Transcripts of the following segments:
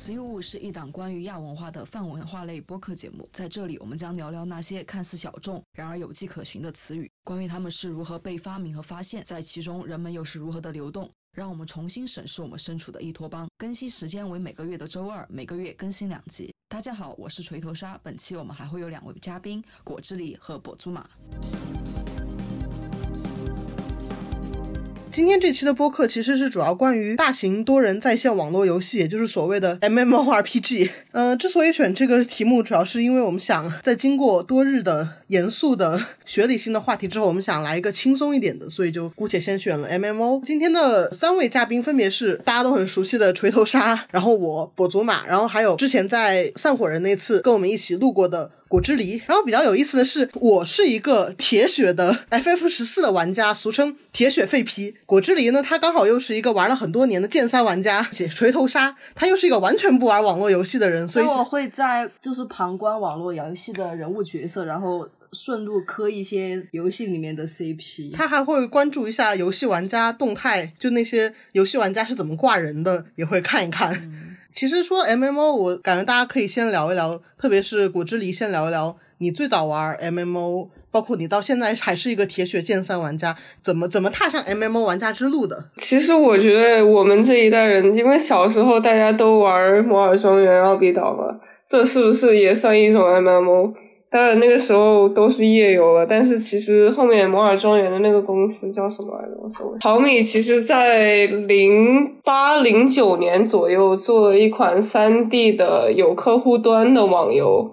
词语物是一档关于亚文化的泛文化类播客节目，在这里我们将聊聊那些看似小众，然而有迹可循的词语，关于它们是如何被发明和发现，在其中人们又是如何的流动，让我们重新审视我们身处的伊托邦。更新时间为每个月的周二，每个月更新两集。大家好，我是锤头鲨，本期我们还会有两位嘉宾，果汁里和跛足马。今天这期的播客其实是主要关于大型多人在线网络游戏，也就是所谓的 MMORPG。嗯，之所以选这个题目，主要是因为我们想在经过多日的严肃的学理性的话题之后，我们想来一个轻松一点的，所以就姑且先选了 MMO。今天的三位嘉宾分别是大家都很熟悉的锤头鲨，然后我跛足马，然后还有之前在散伙人那次跟我们一起录过的。果汁梨，然后比较有意思的是，我是一个铁血的 FF 十四的玩家，俗称铁血废皮。果汁梨呢，他刚好又是一个玩了很多年的剑三玩家，且锤头鲨，他又是一个完全不玩网络游戏的人，所以我会在就是旁观网络游戏的人物角色，然后顺路磕一些游戏里面的 CP。他还会关注一下游戏玩家动态，就那些游戏玩家是怎么挂人的，也会看一看。其实说 M M O，我感觉大家可以先聊一聊，特别是果汁梨，先聊一聊你最早玩 M M O，包括你到现在还是一个铁血剑三玩家，怎么怎么踏上 M M O 玩家之路的？其实我觉得我们这一代人，因为小时候大家都玩摩尔庄园、奥比岛嘛，这是不是也算一种 M M O？当然那个时候都是页游了，但是其实后面摩尔庄园的那个公司叫什么来着？我搜。淘米其实在零八零九年左右做了一款三 D 的有客户端的网游，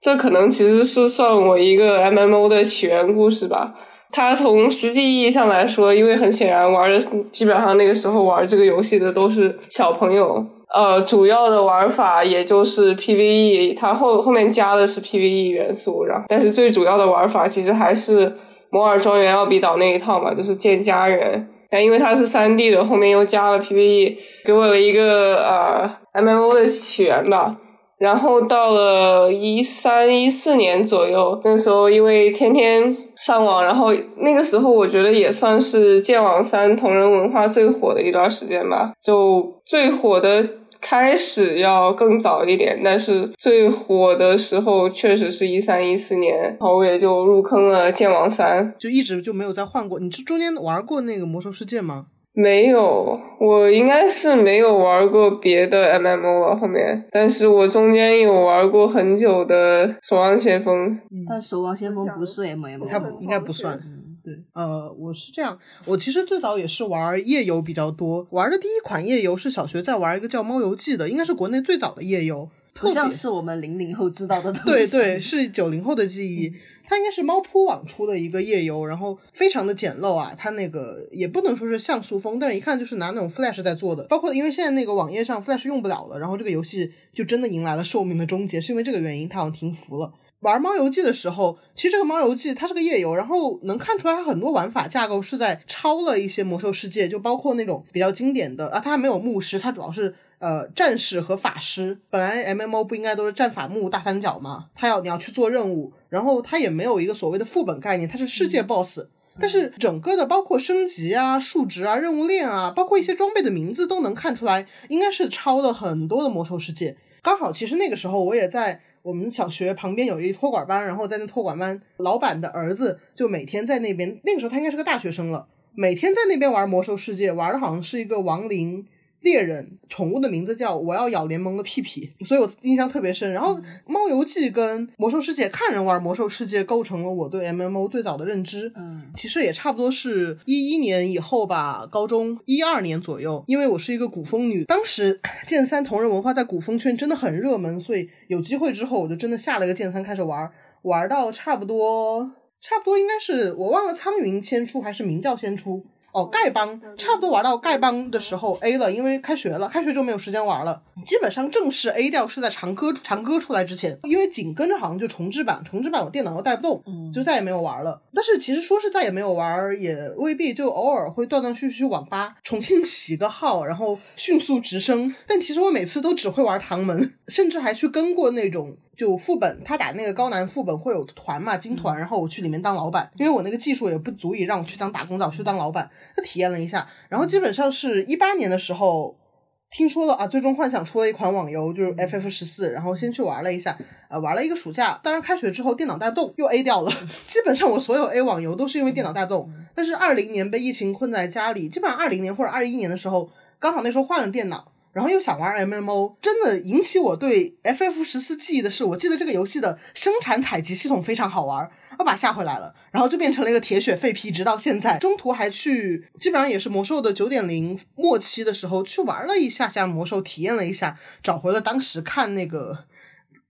这可能其实是算我一个 MMO 的起源故事吧。它从实际意义上来说，因为很显然玩的基本上那个时候玩这个游戏的都是小朋友。呃，主要的玩法也就是 PVE，它后后面加的是 PVE 元素，然后但是最主要的玩法其实还是摩尔庄园、奥比岛那一套嘛，就是建家园。但因为它是三 D 的，后面又加了 PVE，给我了一个呃 MMO 的起源吧。然后到了一三一四年左右，那时候因为天天上网，然后那个时候我觉得也算是剑网三同人文化最火的一段时间吧，就最火的。开始要更早一点，但是最火的时候确实是一三一四年，然后我也就入坑了剑网三，就一直就没有再换过。你这中间玩过那个魔兽世界吗？没有，我应该是没有玩过别的 MMO 了。后面，但是我中间有玩过很久的守望先锋，但守望先锋不是 MMO，它应该不算。对，呃，我是这样，我其实最早也是玩夜游比较多，玩的第一款夜游是小学在玩一个叫《猫游记》的，应该是国内最早的夜游，好像是我们零零后知道的东西。对对，是九零后的记忆，它应该是猫扑网出的一个夜游，然后非常的简陋啊，它那个也不能说是像素风，但是一看就是拿那种 Flash 在做的，包括因为现在那个网页上 Flash 用不了了，然后这个游戏就真的迎来了寿命的终结，是因为这个原因，它好像停服了。玩猫游记的时候，其实这个猫游记它是个夜游，然后能看出来它很多玩法架构是在抄了一些魔兽世界，就包括那种比较经典的啊，它还没有牧师，它主要是呃战士和法师。本来 M M O 不应该都是战法牧大三角吗？他要你要去做任务，然后他也没有一个所谓的副本概念，它是世界 BOSS，但是整个的包括升级啊、数值啊、任务链啊，包括一些装备的名字都能看出来，应该是抄了很多的魔兽世界。刚好其实那个时候我也在。我们小学旁边有一托管班，然后在那托管班，老板的儿子就每天在那边。那个时候他应该是个大学生了，每天在那边玩魔兽世界，玩的好像是一个亡灵。猎人宠物的名字叫我要咬联盟的屁屁，所以我印象特别深。然后猫游记跟魔兽世界，看人玩魔兽世界构成了我对 M M O 最早的认知。嗯，其实也差不多是一一年以后吧，高中一二年左右。因为我是一个古风女，当时剑三同人文化在古风圈真的很热门，所以有机会之后我就真的下了个剑三开始玩，玩到差不多差不多应该是我忘了苍云先出还是明教先出。哦，丐帮差不多玩到丐帮的时候 A 了，因为开学了，开学就没有时间玩了。基本上正式 A 掉是在长歌长歌出来之前，因为紧跟着好像就重置版，重置版我电脑又带不动，就再也没有玩了。但是其实说是再也没有玩，也未必，就偶尔会断断续续去网吧重新起个号，然后迅速直升。但其实我每次都只会玩唐门，甚至还去跟过那种。就副本，他打那个高难副本会有团嘛，金团，然后我去里面当老板，因为我那个技术也不足以让我去当打工仔，我去当老板，他体验了一下，然后基本上是一八年的时候，听说了啊，最终幻想出了一款网游，就是 FF 十四，然后先去玩了一下，呃，玩了一个暑假。当然开学之后电脑大动又 A 掉了，基本上我所有 A 网游都是因为电脑大动。但是二零年被疫情困在家里，基本上二零年或者二一年的时候，刚好那时候换了电脑。然后又想玩 MMO，真的引起我对 FF 十四记忆的是，我记得这个游戏的生产采集系统非常好玩，我把下回来了，然后就变成了一个铁血废皮，直到现在。中途还去，基本上也是魔兽的九点零末期的时候去玩了一下下魔兽，体验了一下，找回了当时看那个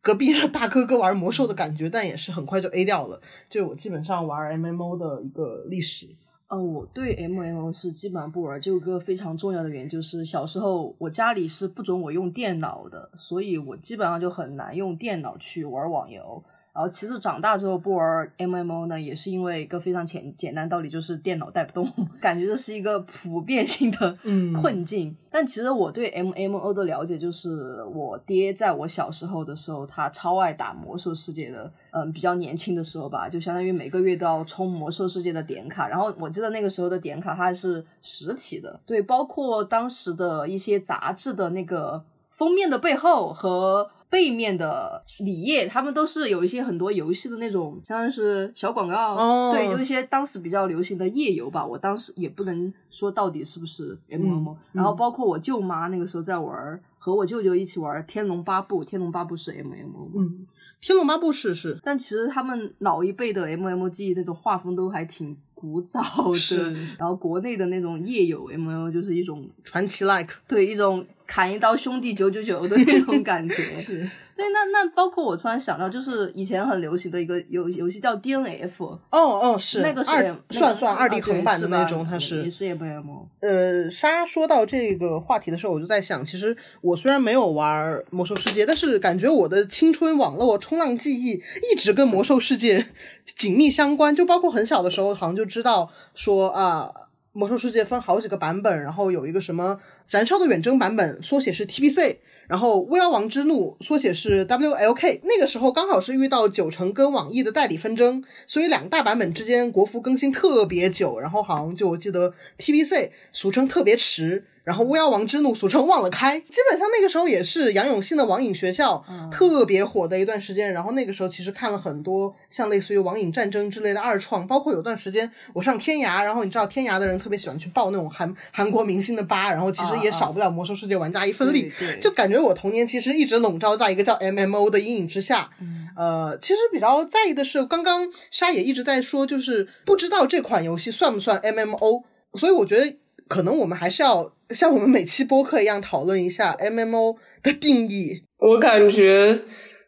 隔壁的大哥哥玩魔兽的感觉，但也是很快就 A 掉了。就我基本上玩 MMO 的一个历史。呃，我对 M M 是基本上不玩，就有个非常重要的原因，就是小时候我家里是不准我用电脑的，所以我基本上就很难用电脑去玩网游。然后其次长大之后不玩 M M O 呢，也是因为一个非常简简单道理，就是电脑带不动，感觉这是一个普遍性的困境。但其实我对 M M O 的了解，就是我爹在我小时候的时候，他超爱打魔兽世界的，嗯，比较年轻的时候吧，就相当于每个月都要充魔兽世界的点卡。然后我记得那个时候的点卡它是实体的，对，包括当时的一些杂志的那个封面的背后和。背面的里页，他们都是有一些很多游戏的那种，像是小广告，对，就一些当时比较流行的页游吧。我当时也不能说到底是不是 M M O，然后包括我舅妈那个时候在玩，和我舅舅一起玩《天龙八部》，《天龙八部》是 M M O，嗯，《天龙八部》是是，但其实他们老一辈的 M M G 那种画风都还挺古早的，然后国内的那种夜游 M M O 就是一种传奇 like，对，一种。砍一刀兄弟九九九的那种感觉，是对。那那包括我突然想到，就是以前很流行的一个游游戏叫 DNF。哦哦，是那个是算算二 D 横版的那种，它是也是 M M。呃，莎说到这个话题的时候，我就在想，其实我虽然没有玩魔兽世界，但是感觉我的青春网络冲浪记忆一直跟魔兽世界紧密相关。就包括很小的时候，好像就知道说啊。魔兽世界分好几个版本，然后有一个什么燃烧的远征版本，缩写是 TBC，然后巫妖王之怒缩写是 WLK。那个时候刚好是遇到九成跟网易的代理纷争，所以两个大版本之间国服更新特别久，然后好像就我记得 TBC 俗称特别迟。然后巫妖王之怒，俗称忘了开，基本上那个时候也是杨永信的网瘾学校特别火的一段时间。然后那个时候其实看了很多像类似于网瘾战争之类的二创，包括有段时间我上天涯，然后你知道天涯的人特别喜欢去爆那种韩韩国明星的吧，然后其实也少不了魔兽世界玩家一份力，就感觉我童年其实一直笼罩在一个叫 M M O 的阴影之下。呃，其实比较在意的是，刚刚沙野一直在说，就是不知道这款游戏算不算 M M O，所以我觉得。可能我们还是要像我们每期播客一样讨论一下 MMO 的定义。我感觉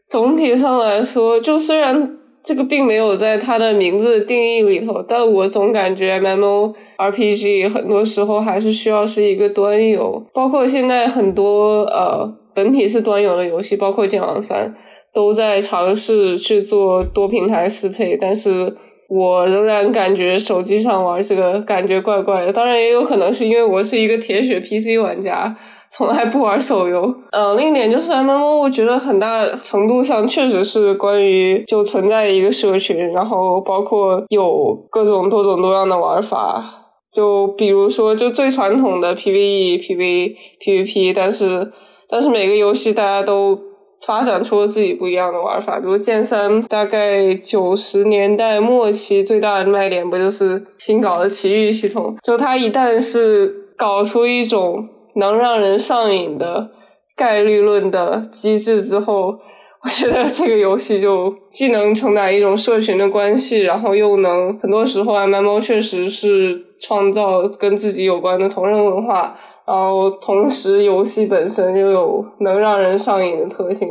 总体上来说，就虽然这个并没有在它的名字定义里头，但我总感觉 MMO RPG 很多时候还是需要是一个端游。包括现在很多呃本体是端游的游戏，包括剑网三，都在尝试去做多平台适配，但是。我仍然感觉手机上玩这个感觉怪怪的，当然也有可能是因为我是一个铁血 PC 玩家，从来不玩手游。嗯，另一点就是 MMO，我觉得很大程度上确实是关于就存在一个社群，然后包括有各种多种多样的玩法，就比如说就最传统的 PVE、PV、PVP，但是但是每个游戏大家都。发展出了自己不一样的玩法，比如剑三，大概九十年代末期最大的卖点不就是新搞的奇遇系统？就它一旦是搞出一种能让人上瘾的概率论的机制之后，我觉得这个游戏就既能承载一种社群的关系，然后又能很多时候 M M O 确实是创造跟自己有关的同人文化。然后，同时游戏本身又有能让人上瘾的特性。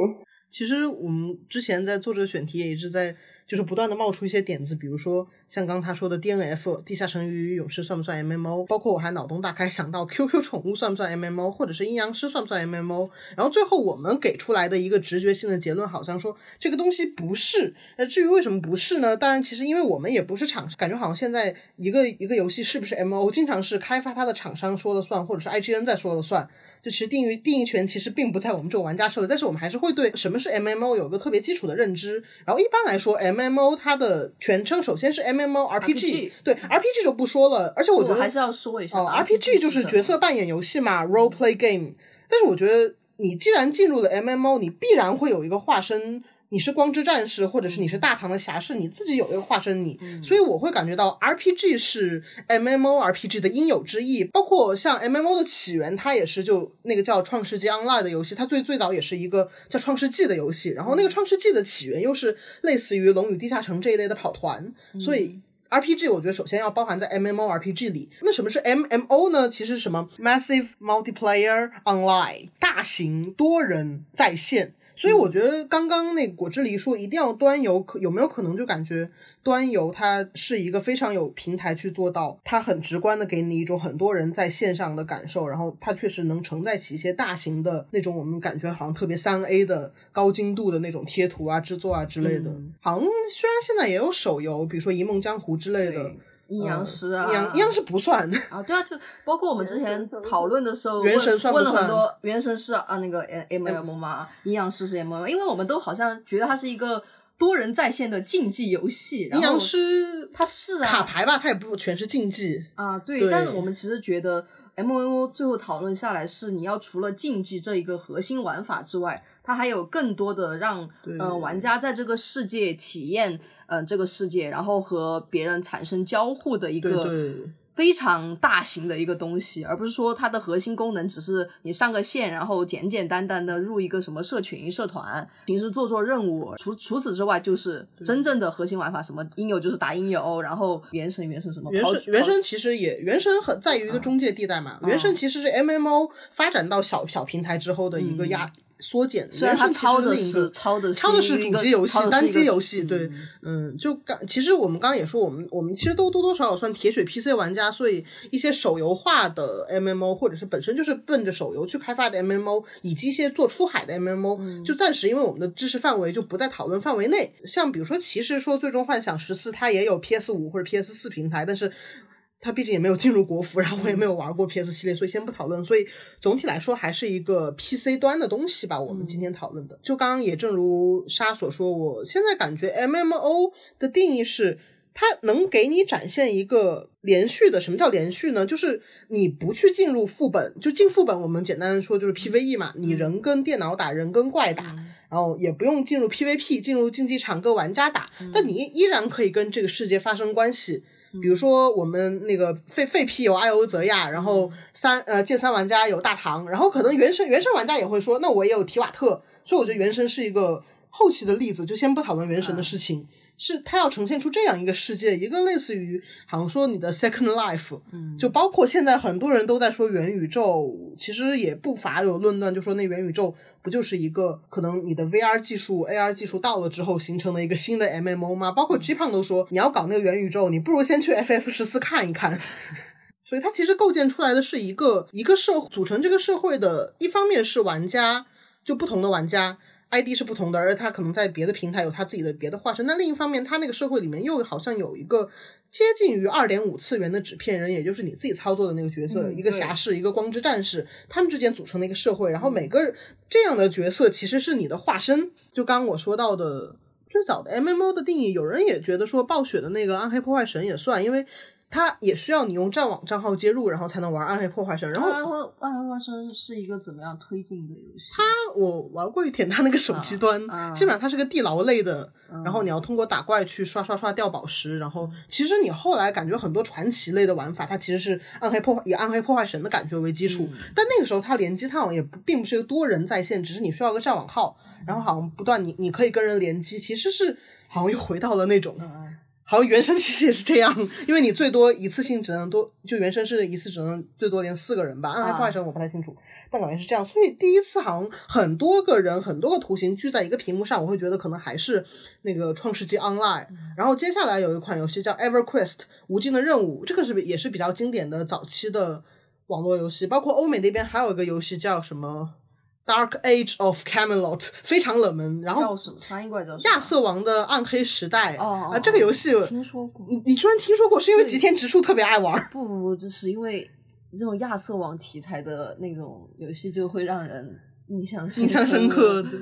其实我们之前在做这个选题，也一直在。就是不断的冒出一些点子，比如说像刚他说的 D N F 地下城与勇士算不算 M M O？包括我还脑洞大开想到 Q Q 宠物算不算 M M O？或者是阴阳师算不算 M M O？然后最后我们给出来的一个直觉性的结论，好像说这个东西不是。那至于为什么不是呢？当然，其实因为我们也不是厂，感觉好像现在一个一个游戏是不是 M O，经常是开发它的厂商说了算，或者是 I G N 在说了算。就其实定义定义权其实并不在我们这个玩家手里，但是我们还是会对什么是 M M O 有个特别基础的认知。然后一般来说，M M O 它的全称首先是 M M O R P G，对 R P G 就不说了。而且我觉得还是要说一下，R P G 就是角色扮演游戏嘛，Role Play Game。但是我觉得你既然进入了 MMO，你必然会有一个化身。你是光之战士，或者是你是大唐的侠士，你自己有一个化身你，所以我会感觉到 RPG 是 MMO RPG 的应有之义。包括像 MMO 的起源，它也是就那个叫《创世纪 Online》的游戏，它最最早也是一个叫《创世纪》的游戏。然后那个《创世纪》的起源又是类似于《龙与地下城》这一类的跑团，所以 RPG 我觉得首先要包含在 MMO RPG 里。那什么是 MMO 呢？其实什么 Massive Multiplayer Online 大型多人在线。所以我觉得刚刚那果汁梨说一定要端游，可有没有可能就感觉端游它是一个非常有平台去做到，它很直观的给你一种很多人在线上的感受，然后它确实能承载起一些大型的那种我们感觉好像特别三 A 的高精度的那种贴图啊、制作啊之类的。好像虽然现在也有手游，比如说《一梦江湖》之类的。阴阳师啊，阴阳阴阳师不算啊，对啊，就包括我们之前讨论的时候，原神算问了很多，原神是啊那个 M M 吗？阴阳师是 M M，因为我们都好像觉得它是一个多人在线的竞技游戏。阴阳师它是啊，卡牌吧，它也不全是竞技啊。对，但是我们其实觉得 M M O 最后讨论下来是，你要除了竞技这一个核心玩法之外，它还有更多的让呃玩家在这个世界体验。嗯，这个世界，然后和别人产生交互的一个非常大型的一个东西，而不是说它的核心功能只是你上个线，然后简简单单的入一个什么社群、社团，平时做做任务。除除此之外，就是真正的核心玩法，什么音游就是打音游，然后原神、原神什么？原神原神其实也原神很在于一个中介地带嘛。原神其实是 MMO 发展到小小平台之后的一个压。缩减，虽然它抄的是抄的抄的是主机游戏、单机游戏，对，嗯，就刚其实我们刚刚也说，我们我们其实都多多少少算铁血 PC 玩家，所以一些手游化的 MMO，或者是本身就是奔着手游去开发的 MMO，以及一些做出海的 MMO，就暂时因为我们的知识范围就不在讨论范围内。像比如说，其实说最终幻想十四，它也有 PS 五或者 PS 四平台，但是。它毕竟也没有进入国服，然后我也没有玩过 PS 系列，所以先不讨论。所以总体来说还是一个 PC 端的东西吧。我们今天讨论的，就刚刚也正如沙所说，我现在感觉 MMO 的定义是，它能给你展现一个连续的。什么叫连续呢？就是你不去进入副本，就进副本，我们简单的说就是 PVE 嘛，你人跟电脑打，人跟怪打，然后也不用进入 PVP，进入竞技场跟玩家打，但你依然可以跟这个世界发生关系。比如说，我们那个废废批有艾欧泽亚，然后三呃剑三玩家有大唐，然后可能原神原神玩家也会说，那我也有提瓦特，所以我觉得原神是一个后期的例子，就先不讨论原神的事情。是它要呈现出这样一个世界，一个类似于好像说你的 second life，嗯，就包括现在很多人都在说元宇宙，其实也不乏有论断，就说那元宇宙不就是一个可能你的 VR 技术、AR 技术到了之后形成的一个新的 MMO 吗？包括 G 胖都说你要搞那个元宇宙，你不如先去 FF 十四看一看。所以它其实构建出来的是一个一个社组成这个社会的，一方面是玩家，就不同的玩家。ID 是不同的，而他可能在别的平台有他自己的别的化身。那另一方面，他那个社会里面又好像有一个接近于二点五次元的纸片人，也就是你自己操作的那个角色，一个侠士，一个光之战士，他们之间组成的一个社会。然后每个这样的角色其实是你的化身。就刚我说到的最早的 MMO 的定义，有人也觉得说暴雪的那个暗黑破坏神也算，因为。它也需要你用战网账号接入，然后才能玩《暗黑破坏神》。然后《暗黑暗黑破坏神》是一个怎么样推进的游戏？它我玩过一点，它那个手机端，基本上它是个地牢类的。然后你要通过打怪去刷刷刷掉宝石。然后其实你后来感觉很多传奇类的玩法，它其实是暗黑破坏以《暗黑破坏神》的感觉为基础。但那个时候它联机，它好像也不并不是一个多人在线，只是你需要个战网号，然后好像不断你你可以跟人联机，其实是好像又回到了那种。好像，原生其实也是这样，因为你最多一次性只能多，就原生是一次只能最多连四个人吧。暗黑破坏神我不太清楚，但感觉是这样。所以第一次好像很多个人、很多个图形聚在一个屏幕上，我会觉得可能还是那个创世纪 Online。然后接下来有一款游戏叫 EverQuest 无尽的任务，这个是也是比较经典的早期的网络游戏。包括欧美那边还有一个游戏叫什么？Dark Age of Camelot 非常冷门，然后叫什么？翻译过来叫亚瑟王的暗黑时代哦啊，这个游戏听说过。你你居然听说过？是因为吉田直树特别爱玩？不不不，就是因为这种亚瑟王题材的那种游戏就会让人印象印象深刻。对，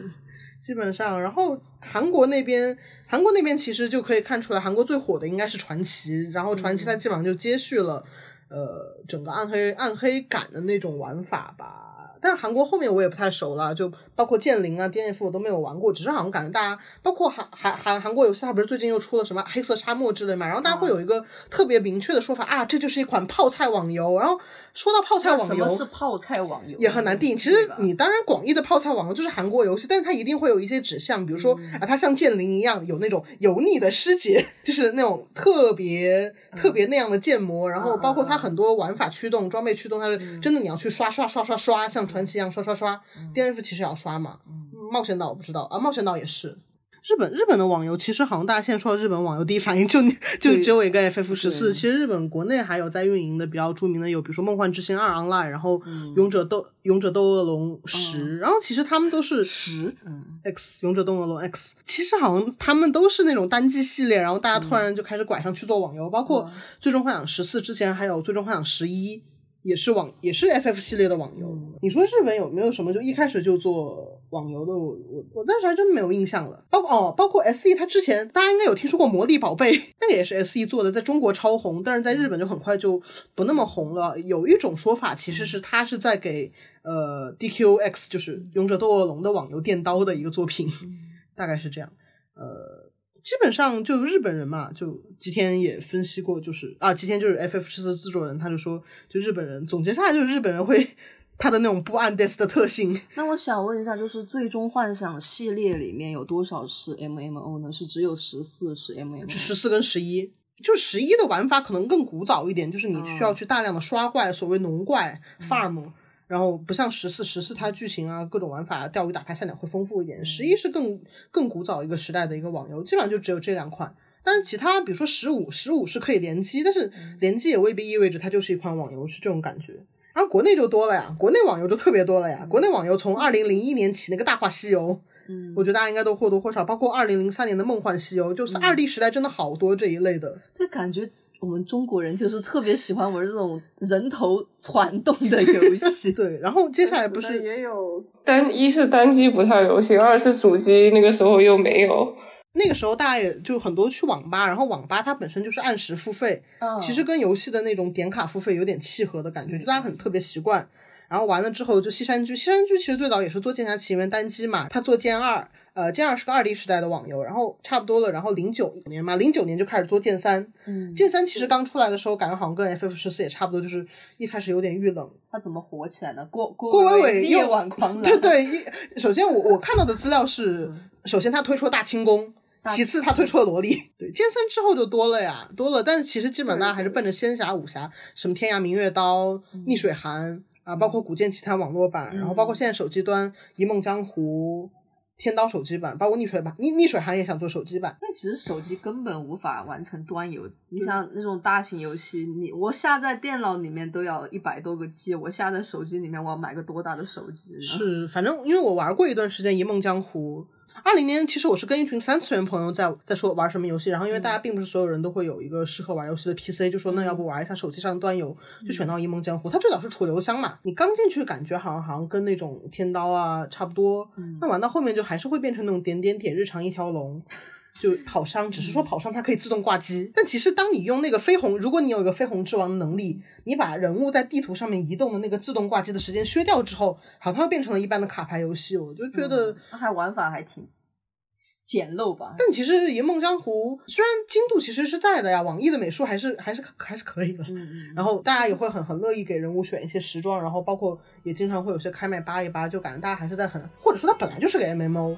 基本上，然后韩国那边，韩国那边其实就可以看出来，韩国最火的应该是传奇，然后传奇它基本上就接续了。呃整个暗黑暗黑感的那种玩法吧。但是韩国后面我也不太熟了，就包括剑灵啊、DNF 我都没有玩过，只是好像感觉大家，包括韩韩韩韩国游戏，它不是最近又出了什么黑色沙漠之类嘛，然后大家会有一个特别明确的说法啊，这就是一款泡菜网游。然后说到泡菜网游，什么是泡菜网游？也很难定。其实你当然广义的泡菜网游就是韩国游戏，但是它一定会有一些指向，比如说啊，它像剑灵一样有那种油腻的师姐，就是那种特别特别那样的建模，然后包括它很多玩法驱动、装备驱动，它是真的你要去刷刷刷刷刷，像传奇一样刷刷刷。DNF 其实也要刷嘛，冒险岛我不知道啊，冒险岛也是。日本日本的网游其实好像大家现在说到日本网游，第一反应就就只有一个 FF 十四。其实日本国内还有在运营的比较著名的有，比如说《梦幻之星二 Online》，然后《勇者斗勇者斗恶龙十》，然后其实他们都是十嗯 X 勇者斗恶龙 X。其实好像他们都是那种单机系列，然后大家突然就开始拐上去做网游，包括《最终幻想十四》之前还有《最终幻想十一》。也是网也是 FF 系列的网游。你说日本有没有什么就一开始就做网游的？我我我暂时还真没有印象了。包括哦，包括 SE，它之前大家应该有听说过《魔力宝贝》，那个也是 SE 做的，在中国超红，但是在日本就很快就不那么红了。有一种说法其实是它是在给呃 DQX，就是《勇者斗恶龙》的网游垫刀的一个作品，大概是这样。呃。基本上就日本人嘛，就吉田也分析过，就是啊，吉田就是 FF 十四制作人，他就说，就日本人总结下来就是日本人会他的那种不按 des 的特性。那我想问一下，就是最终幻想系列里面有多少是 MMO 呢？是只有十四是 MMO？十四跟十一，就十一的玩法可能更古早一点，就是你需要去大量的刷怪，所谓农怪 farm。然后不像十四，十四它剧情啊各种玩法，钓鱼打牌赛鸟会丰富一点。十一是更更古早一个时代的一个网游，基本上就只有这两款。但是其他比如说十五，十五是可以联机，但是联机也未必意味着它就是一款网游，是这种感觉。然后国内就多了呀，国内网游就特别多了呀。国内网游从二零零一年起那个大话西游，嗯，我觉得大家应该都或多或少，包括二零零三年的梦幻西游，就是二 D 时代真的好多这一类的。对，感觉。我们中国人就是特别喜欢玩这种人头攒动的游戏。对，然后接下来不是也有单一是单机不太流行，二是主机那个时候又没有。那个时候大家也就很多去网吧，然后网吧它本身就是按时付费，其实跟游戏的那种点卡付费有点契合的感觉，就大家很特别习惯。然后完了之后就西山居，西山居其实最早也是做剑侠奇缘单机嘛，他做剑二。呃，剑二是个二 D 时代的网游，然后差不多了，然后零九年嘛，零九年就开始做剑三。嗯，剑三其实刚出来的时候，感觉好像跟 FF 十四也差不多，就是一开始有点遇冷。它怎么火起来的？郭郭郭伟伟夜晚狂 澜对 对，一首先我我看到的资料是，首先他推出了大清宫，其次他推出了萝莉。对，剑三之后就多了呀，多了，但是其实基本大家还是奔着仙侠武侠，什么天涯明月刀、逆水寒啊，包括古剑奇谭网络版，然后包括现在手机端一梦江湖。天刀手机版，包括逆水版，逆逆水寒也想做手机版。那其实手机根本无法完成端游。你像那种大型游戏，你我下载电脑里面都要一百多个 G，我下载手机里面我要买个多大的手机？是，反正因为我玩过一段时间《一梦江湖》。二零年其实我是跟一群三次元朋友在在说玩什么游戏，然后因为大家并不是所有人都会有一个适合玩游戏的 PC，就说那要不玩一下手机上的端游，就选到《一梦江湖》。它最早是楚留香嘛，你刚进去感觉好像好像跟那种天刀啊差不多，那玩到后面就还是会变成那种点点点日常一条龙，就跑商，只是说跑商它可以自动挂机，但其实当你用那个飞鸿，如果你有一个飞鸿之王的能力，你把人物在地图上面移动的那个自动挂机的时间削掉之后，好像又变成了一般的卡牌游戏，我就觉得还玩法还挺。简陋吧，但其实《银梦江湖》虽然精度其实是在的呀，网易的美术还是还是还是可以的。嗯嗯。然后大家也会很很乐意给人物选一些时装，然后包括也经常会有些开麦扒一扒，就感觉大家还是在很，或者说它本来就是个 MMO。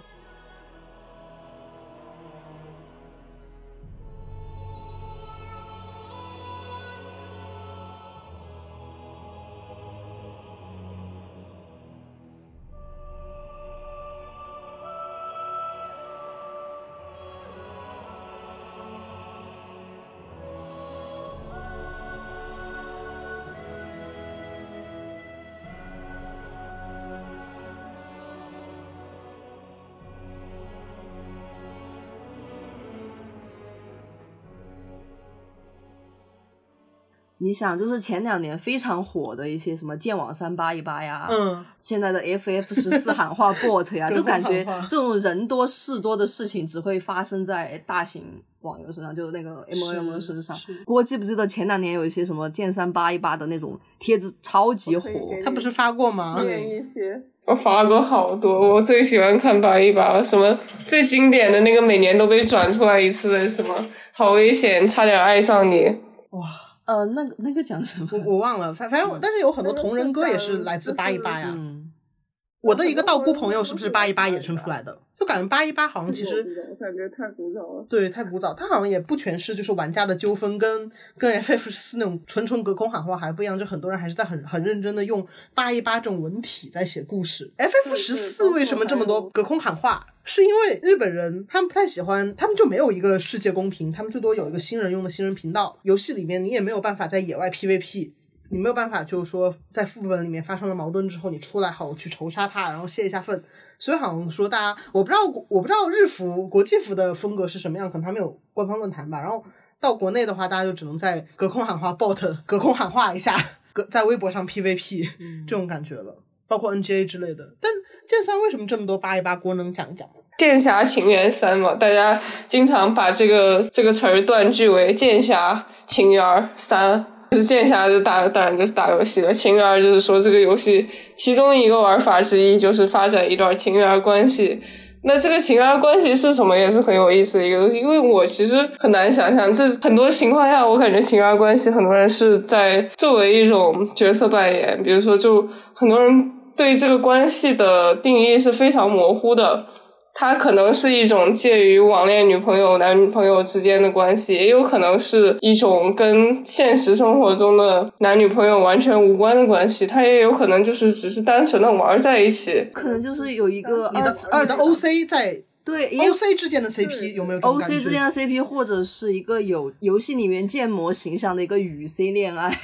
你想，就是前两年非常火的一些什么剑网三八一八呀，嗯，现在的 FF 十四喊话 bot 呀，就感觉这种人多事多的事情只会发生在大型网游身上，就是那个 M O M 身上。我记不记得前两年有一些什么剑三八一八的那种帖子超级火，他不是发过吗？对，我发过好多。我最喜欢看八一八，什么最经典的那个每年都被转出来一次的什么，好危险，差点爱上你。哇，呃，那个那个讲什么？我我忘了，反反正但是有很多同人歌也是来自八一八呀。我的一个道姑朋友是不是八一八衍生出来的？就感觉八一八好像其实我感觉太古早了。对，太古早。它好像也不全是就是玩家的纠纷，跟跟 FF 十四那种纯纯隔空喊话还不一样。就很多人还是在很很认真的用八一八这种文体在写故事。FF 十四为什么这么多隔空喊话？是因为日本人他们不太喜欢，他们就没有一个世界公平，他们最多有一个新人用的新人频道。游戏里面你也没有办法在野外 PVP。你没有办法，就是说在副本里面发生了矛盾之后，你出来好去仇杀他，然后泄一下愤。所以好像说大家，我不知道我不知道日服国际服的风格是什么样，可能他们有官方论坛吧。然后到国内的话，大家就只能在隔空喊话 bot 隔空喊话一下，隔在微博上 PVP 这种感觉了，包括 NGA 之类的。但剑三为什么这么多八一八锅能讲一讲？剑侠情缘三嘛，大家经常把这个这个词儿断句为剑侠情缘三。就是剑侠就打，当然就是打游戏了。情缘就是说这个游戏其中一个玩法之一，就是发展一段情缘关系。那这个情缘关系是什么，也是很有意思的一个东西。因为我其实很难想象，这很多情况下，我感觉情缘关系很多人是在作为一种角色扮演。比如说，就很多人对这个关系的定义是非常模糊的。它可能是一种介于网恋女朋友、男女朋友之间的关系，也有可能是一种跟现实生活中的男女朋友完全无关的关系。它也有可能就是只是单纯的玩在一起。可能就是有一个你的你的 OC 在对 OC 之间的 CP 有没有 OC 之间的 CP，或者是一个有游戏里面建模形象的一个与 C 恋爱。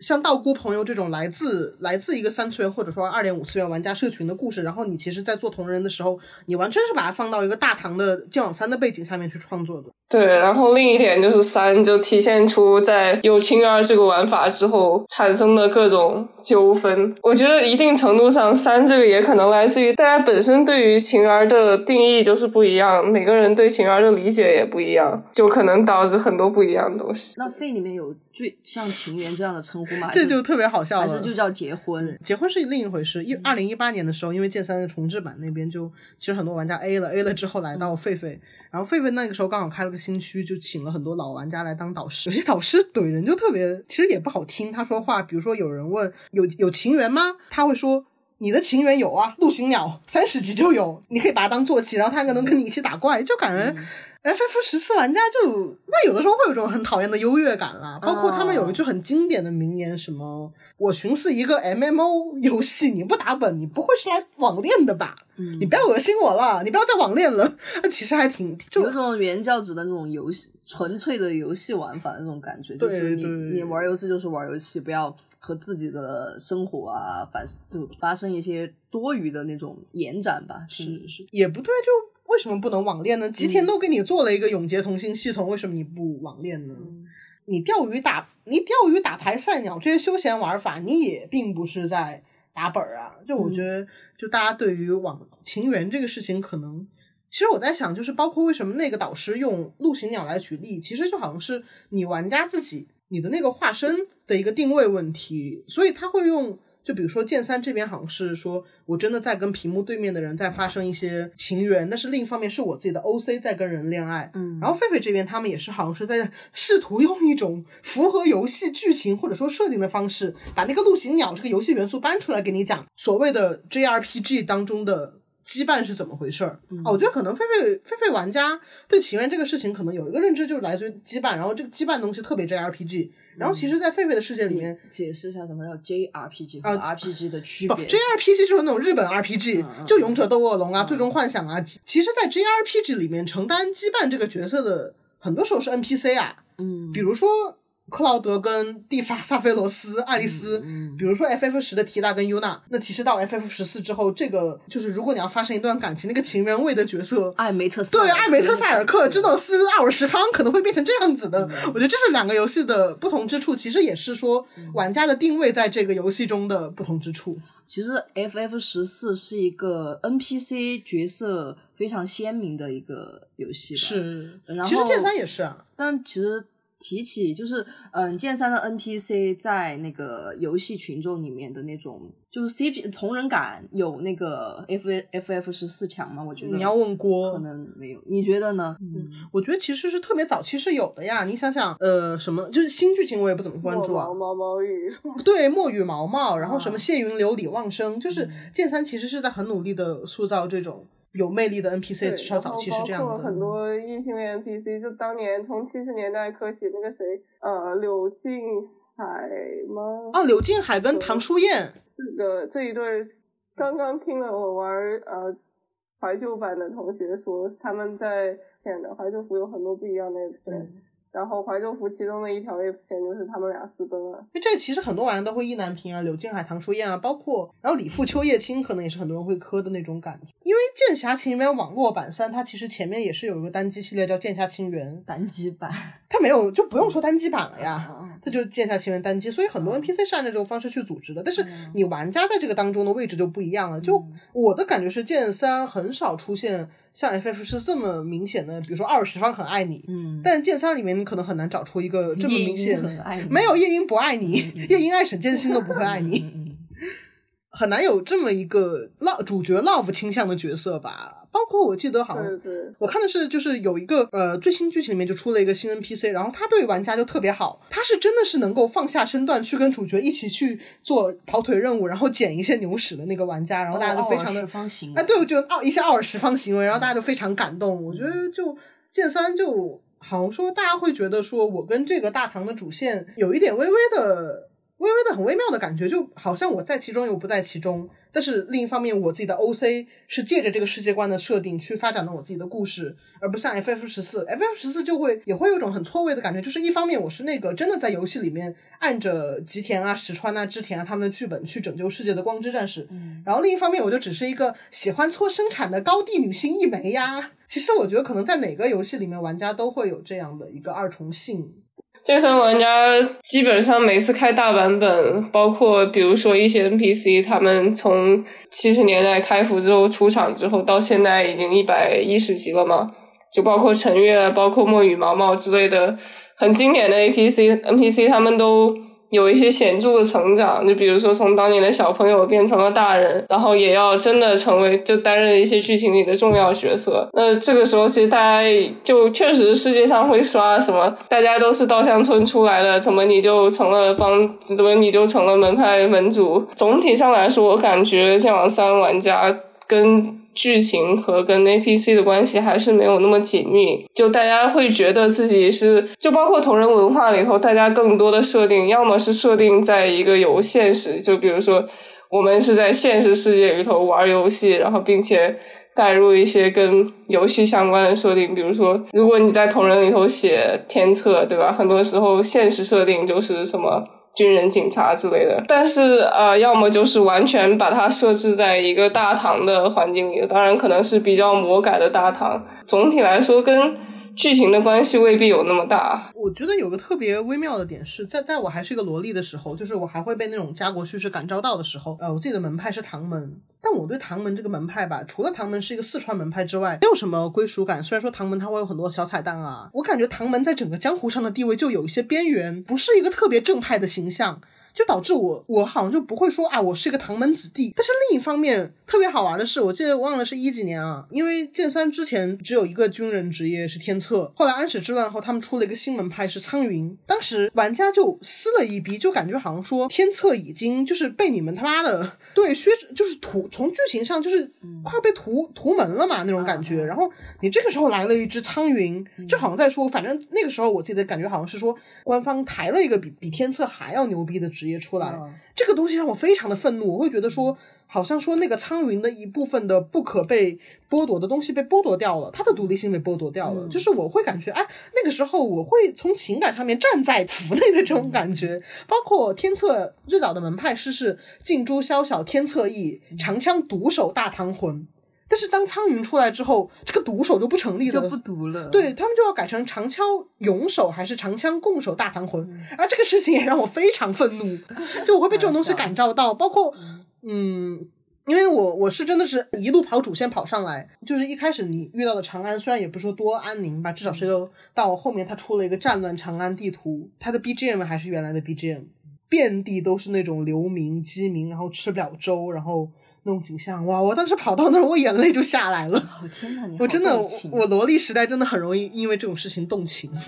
像道姑朋友这种来自来自一个三次元或者说二点五次元玩家社群的故事，然后你其实，在做同人的时候，你完全是把它放到一个大唐的剑网三的背景下面去创作的。对，然后另一点就是三就体现出在有情缘这个玩法之后产生的各种纠纷。我觉得一定程度上，三这个也可能来自于大家本身对于情儿的定义就是不一样，每个人对情儿的理解也不一样，就可能导致很多不一样的东西。那费里面有最像情缘这样的称呼吗？这就特别好笑了，还是就叫结婚？结婚是另一回事。一二零一八年的时候，因为剑三的重置版那边就其实很多玩家 A 了，A 了之后来到狒狒。然后狒狒那个时候刚好开了个新区，就请了很多老玩家来当导师。有些导师怼人就特别，其实也不好听。他说话，比如说有人问有有情缘吗？他会说你的情缘有啊，陆行鸟三十级就有，你可以把它当坐骑，然后他可能跟你一起打怪，就感觉。FF 十四玩家就那有的时候会有种很讨厌的优越感啦，包括他们有一句很经典的名言，什么我寻思一个 MMO 游戏，你不打本，你不会是来网恋的吧？你不要恶心我了，你不要再网恋了。那 其实还挺就有种原教旨的那种游戏，纯粹的游戏玩法的那种感觉，就是你你玩游戏就是玩游戏，不要和自己的生活啊反就发生一些多余的那种延展吧。是是，也不对就。为什么不能网恋呢？吉田都给你做了一个永劫同心系统，为什么你不网恋呢？你钓鱼打你钓鱼打牌赛鸟这些休闲玩法，你也并不是在打本儿啊。就我觉得，就大家对于网情缘这个事情，可能其实我在想，就是包括为什么那个导师用陆行鸟来举例，其实就好像是你玩家自己你的那个化身的一个定位问题，所以他会用。就比如说剑三这边好像是说，我真的在跟屏幕对面的人在发生一些情缘，但是另一方面是我自己的 OC 在跟人恋爱。嗯，然后狒狒这边他们也是好像是在试图用一种符合游戏剧情或者说设定的方式，把那个陆行鸟这个游戏元素搬出来给你讲所谓的 JRPG 当中的羁绊是怎么回事儿。啊，我觉得可能狒狒狒狒玩家对情缘这个事情可能有一个认知，就是来自于羁绊，然后这个羁绊东西特别 JRPG。然后其实，在狒狒的世界里面，解释一下什么叫 JRPG 和 RPG 的区别。JRPG 就是那种日本 RPG，就勇者斗恶龙啊、最终幻想啊。其实，在 JRPG 里面，承担羁绊这个角色的，很多时候是 NPC 啊。嗯，比如说克劳德跟蒂法萨菲罗斯、爱丽丝，比如说 FF 十的提达跟尤娜，那其实到 FF 十四之后，这个就是如果你要发生一段感情，那个情缘味的角色，艾梅特对艾梅特塞尔克、芝诺斯、奥尔什方可能会变成这样子的。我觉得这是两个游戏的不同之处，其实也是说玩家的定位在这个游戏中的不同之处。其实 FF 十四是一个 NPC 角色非常鲜明的一个游戏，是。然后其实剑三也是啊，但其实。提起就是，嗯，剑三的 NPC 在那个游戏群众里面的那种，就是 CP 同人感有那个 F F F 十四强吗？我觉得你要问郭，可能没有。你觉得呢？嗯，我觉得其实是特别早期是有的呀。你想想，呃，什么就是新剧情我也不怎么关注啊。毛毛雨，对，墨雨毛毛，然后什么谢云流李旺生，就是剑三其实是在很努力的塑造这种。有魅力的 NPC 至少早期是这样的。很多异性恋 NPC，就当年从七十年代科起那个谁，呃，柳静海吗？啊，柳静海跟唐书燕。这个这一对，刚刚听了我玩呃怀旧版的同学说，他们在演的怀旧服有很多不一样的 NPC。然后怀旧服其中的一条 F 线就是他们俩私奔了。因为这其实很多玩家都会意难平啊，柳静海、唐书燕啊，包括然后李富、秋叶青，可能也是很多人会磕的那种感觉。因为《剑侠情缘》网络版三，它其实前面也是有一个单机系列叫《剑侠情缘》单机版，它没有就不用说单机版了呀，它就是《剑侠情缘》单机，所以很多 NPC 是按照这种方式去组织的。但是你玩家在这个当中的位置就不一样了。就我的感觉是，剑三很少出现。像 FF 是这么明显的，比如说二十方很爱你，嗯，但剑三里面你可能很难找出一个这么明显，的，没有夜莺不爱你，夜莺爱沈剑心都不会爱你，很难有这么一个 love 主角 love 倾向的角色吧。包括我记得好像，我看的是就是有一个呃最新剧情里面就出了一个新 NPC，然后他对玩家就特别好，他是真的是能够放下身段去跟主角一起去做跑腿任务，然后捡一些牛屎的那个玩家，然后大家就非常的哎对，就奥一些奥尔十方行为，然后大家就非常感动。我觉得就剑三就好像说大家会觉得说我跟这个大唐的主线有一点微微的。微微的很微妙的感觉，就好像我在其中又不在其中。但是另一方面，我自己的 OC 是借着这个世界观的设定去发展的我自己的故事，而不像 FF 十四，FF 十四就会也会有一种很错位的感觉。就是一方面我是那个真的在游戏里面按着吉田啊、石川啊、织田啊他们的剧本去拯救世界的光之战士，然后另一方面我就只是一个喜欢搓生产的高地女性一枚呀。其实我觉得可能在哪个游戏里面，玩家都会有这样的一个二重性。剑三玩家基本上每次开大版本，包括比如说一些 NPC，他们从七十年代开服之后出场之后，到现在已经一百一十级了嘛，就包括陈月，包括墨雨毛毛之类的很经典的 APC，NPC 他们都。有一些显著的成长，就比如说从当年的小朋友变成了大人，然后也要真的成为就担任一些剧情里的重要角色。那这个时候，其实大家就确实世界上会刷什么，大家都是稻香村出来的，怎么你就成了帮，怎么你就成了门派门主？总体上来说，我感觉剑网三玩家跟。剧情和跟 NPC 的关系还是没有那么紧密，就大家会觉得自己是，就包括同人文化里头，大家更多的设定，要么是设定在一个有现实，就比如说我们是在现实世界里头玩游戏，然后并且带入一些跟游戏相关的设定，比如说如果你在同人里头写天策，对吧？很多时候现实设定就是什么。军人、警察之类的，但是呃，要么就是完全把它设置在一个大唐的环境里，当然可能是比较魔改的大唐。总体来说，跟剧情的关系未必有那么大。我觉得有个特别微妙的点是在在我还是一个萝莉的时候，就是我还会被那种家国叙事感召到的时候，呃，我自己的门派是唐门。但我对唐门这个门派吧，除了唐门是一个四川门派之外，没有什么归属感。虽然说唐门它会有很多小彩蛋啊，我感觉唐门在整个江湖上的地位就有一些边缘，不是一个特别正派的形象。就导致我，我好像就不会说啊，我是一个唐门子弟。但是另一方面，特别好玩的是，我记得忘了是一几年啊，因为剑三之前只有一个军人职业是天策，后来安史之乱后，他们出了一个新门派是苍云。当时玩家就撕了一逼，就感觉好像说天策已经就是被你们他妈的对削，就是屠，从剧情上就是快被屠屠门了嘛那种感觉。然后你这个时候来了一只苍云，就好像在说，反正那个时候我记得感觉好像是说官方抬了一个比比天策还要牛逼的职。业出来，嗯这个东西让我非常的愤怒。我会觉得说，好像说那个苍云的一部分的不可被剥夺的东西被剥夺掉了，他的独立性被剥夺掉了。嗯就是我会感觉，哎，那个时候我会从情感上面站在府内的这种感觉。包括天策最早的门派是是镜珠宵小天策意，长枪独守大唐魂。但是当苍云出来之后，这个独守就不成立了，就不独了。对他们就要改成长枪勇守还是长枪共守大唐魂，嗯而这个事情也让我非常愤怒，就我会被这种东西感召到，包括嗯。因为我我是真的是一路跑主线跑上来，就是一开始你遇到的长安，虽然也不是说多安宁吧，至少是个到后面他出了一个战乱长安地图，它的 BGM 还是原来的 BGM，遍地都是那种流民饥民，然后吃不了粥，然后那种景象，哇！我当时跑到那儿，我眼泪就下来了。哦天哪，你我真的，我萝莉时代真的很容易因为这种事情动情。那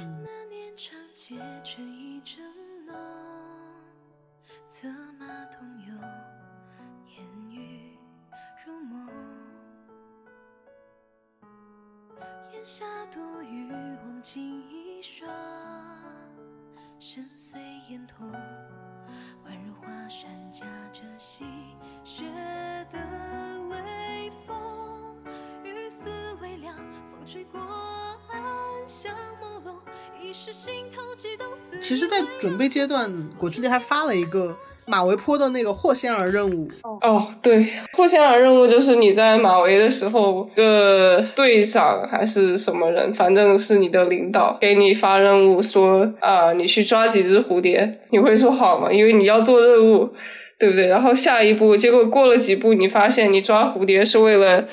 下独与忘情一双，深邃眼瞳，宛如华山夹着细雪的微风。雨丝微凉，风吹过暗香朦胧，一时心头悸动。思其实，在准备阶段，果汁里还发了一个马嵬坡的那个霍仙儿任务，哦，对，霍仙儿任务就是你在马嵬的时候，个队长还是什么人，反正是你的领导，给你发任务说啊、你去抓几只蝴蝶，你会说好吗？因为你要做任务，对不对？然后下一步，结果过了几步，你发现你抓蝴蝶是为了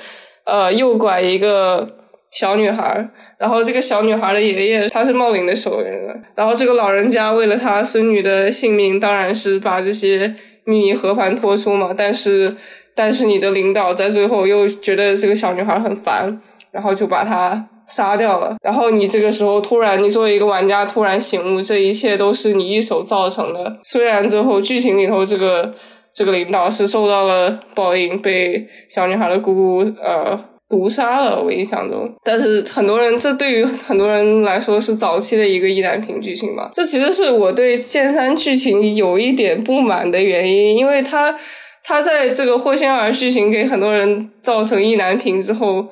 呃诱拐一个小女孩。然后这个小女孩的爷爷他是茂林的守人，然后这个老人家为了他孙女的性命，当然是把这些秘密和盘托出嘛。但是，但是你的领导在最后又觉得这个小女孩很烦，然后就把她杀掉了。然后你这个时候突然，你作为一个玩家突然醒悟，这一切都是你一手造成的。虽然最后剧情里头这个这个领导是受到了报应，被小女孩的姑姑呃。毒杀了，我印象中，但是很多人，这对于很多人来说是早期的一个意难平剧情吧。这其实是我对剑三剧情有一点不满的原因，因为他他在这个霍仙儿剧情给很多人造成意难平之后，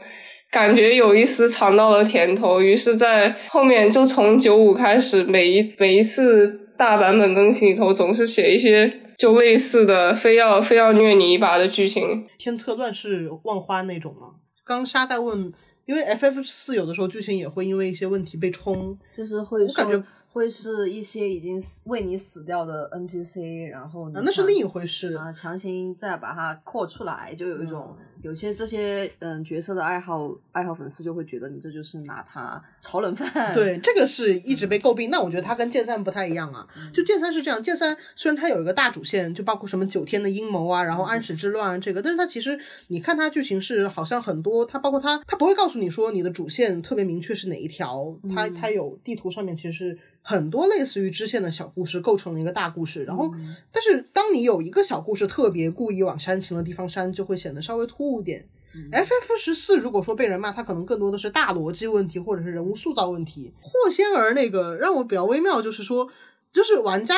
感觉有一丝尝到了甜头，于是，在后面就从九五开始，每一每一次大版本更新里头，总是写一些就类似的，非要非要虐你一把的剧情。天策乱世万花那种吗？刚沙在问，因为 FF 四有的时候剧情也会因为一些问题被冲，就是会说我感觉会是一些已经死为你死掉的 NPC，然后啊，那是另一回事。啊，强行再把它扩出来，就有一种、有些这些嗯角色的爱好爱好粉丝就会觉得你这就是拿他炒冷饭。对，这个是一直被诟病。那我觉得他跟剑三不太一样啊。就剑三是这样，剑三虽然它有一个大主线，就包括什么九天的阴谋啊，然后安史之乱啊这个，但是它其实你看它剧情是好像很多，它包括它，它不会告诉你说你的主线特别明确是哪一条，它它有地图上面其实是很多类似于支线的小故事构成了一个大故事。然后，但是当你有一个小故事特别故意往煽情的地方煽，就会显得稍微突兀点。FF 十四如果说被人骂，它可能更多的是大逻辑问题，或者是人物塑造问题。霍仙儿那个让我比较微妙，就是说，就是玩家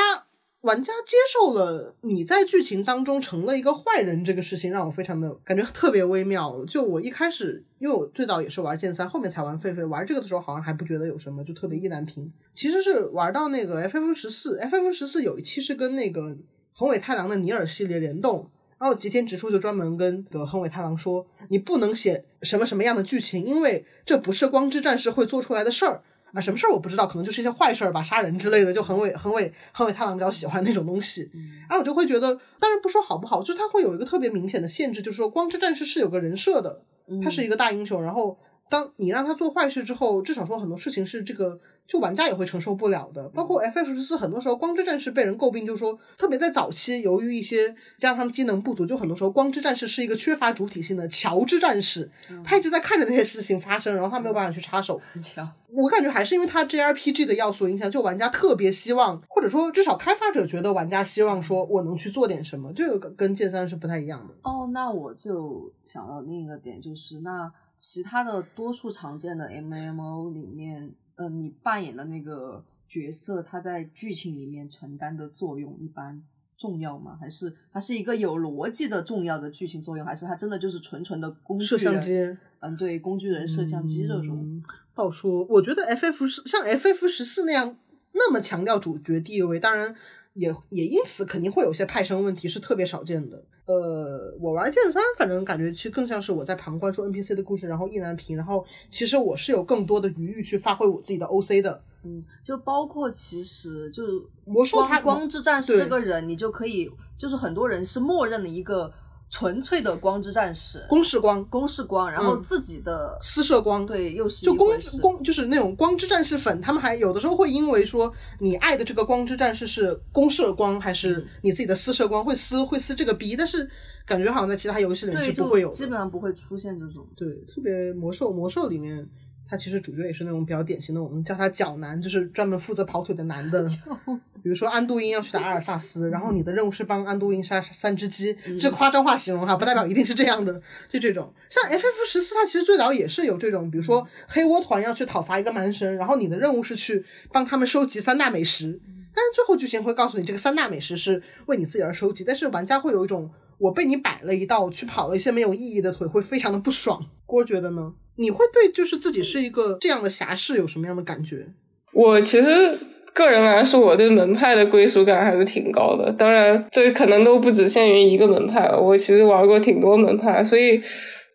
玩家接受了你在剧情当中成了一个坏人这个事情，让我非常的感觉特别微妙。就我一开始，因为我最早也是玩剑三，后面才玩狒狒，玩这个的时候好像还不觉得有什么，就特别意难平。其实是玩到那个 FF 十四，FF 十四有一期是跟那个横尾太郎的尼尔系列联动。然后吉田直树就专门跟个横尾太郎说，你不能写什么什么样的剧情，因为这不是光之战士会做出来的事儿啊。什么事儿我不知道，可能就是一些坏事儿吧，杀人之类的。就横尾横尾横尾太郎比较喜欢那种东西。然后我就会觉得，当然不说好不好，就是他会有一个特别明显的限制，就是说光之战士是有个人设的，他是一个大英雄，然后当你让他做坏事之后，至少说很多事情是这个就玩家也会承受不了的。包括 FF 十四，很多时候光之战士被人诟病，就是说特别在早期，由于一些加上他们机能不足，就很多时候光之战士是一个缺乏主体性的乔之战士，他一直在看着那些事情发生，然后他没有办法去插手。巧，我感觉还是因为它 JRPG 的要素影响，就玩家特别希望，或者说至少开发者觉得玩家希望说我能去做点什么，这个跟跟剑三是不太一样的。哦，那我就想到另一个点，就是那其他的多数常见的 MMO 里面，呃，你扮演的那个角色，他在剧情里面承担的作用，一般重要吗？还是它是一个有逻辑的重要的剧情作用？还是它真的就是纯纯的工具摄像人？机。嗯，对，工具人摄像机这种。嗯不好说。我觉得 FF 是像 FF 十四那样那么强调主角地位，当然也也因此肯定会有些派生问题，是特别少见的。呃，我玩剑三，反正感觉其实更像是我在旁观说 NPC 的故事，然后意难平，然后其实我是有更多的余裕去发挥我自己的 OC 的。嗯，就包括其实就魔兽它光光之战士这个人，你就可以就是很多人是默认的一个纯粹的光之战士，公式光、公式光，然后嗯。自己的、私射光，对又是就光一回事。光就是那种光之战士粉，他们还有的时候会因为说你爱的这个光之战士是公射光还嗯。是你自己的私射光，会撕会撕这个逼，但是感觉好像在其他游戏里面，就是不会有。基本上不会出现这种。对，特别魔兽，魔兽里面，他其实主角也是那种比较典型的，我们叫他脚男，就是专门负责跑腿的男的。比如说安度因要去打阿尔萨斯，然后你的任务是帮安度因杀三只鸡，这是夸张化形容哈，不代表一定是这样的。就这种，像 FF 十四，它其实最早也是有这种，比如说黑窝团要去讨伐一个蛮神，然后你的任务是去帮他们收集三大美食，但是最后剧情会告诉你，这个三大美食是为你自己而收集，但是玩家会有一种我被你摆了一道，去跑了一些没有意义的腿，会非常的不爽。郭觉得呢？你会对就是自己是一个这样的侠士有什么样的感觉？我其实个人来说，我对门派的归属感还是挺高的。当然，这可能都不只限于一个门派了。我其实玩过挺多门派，所以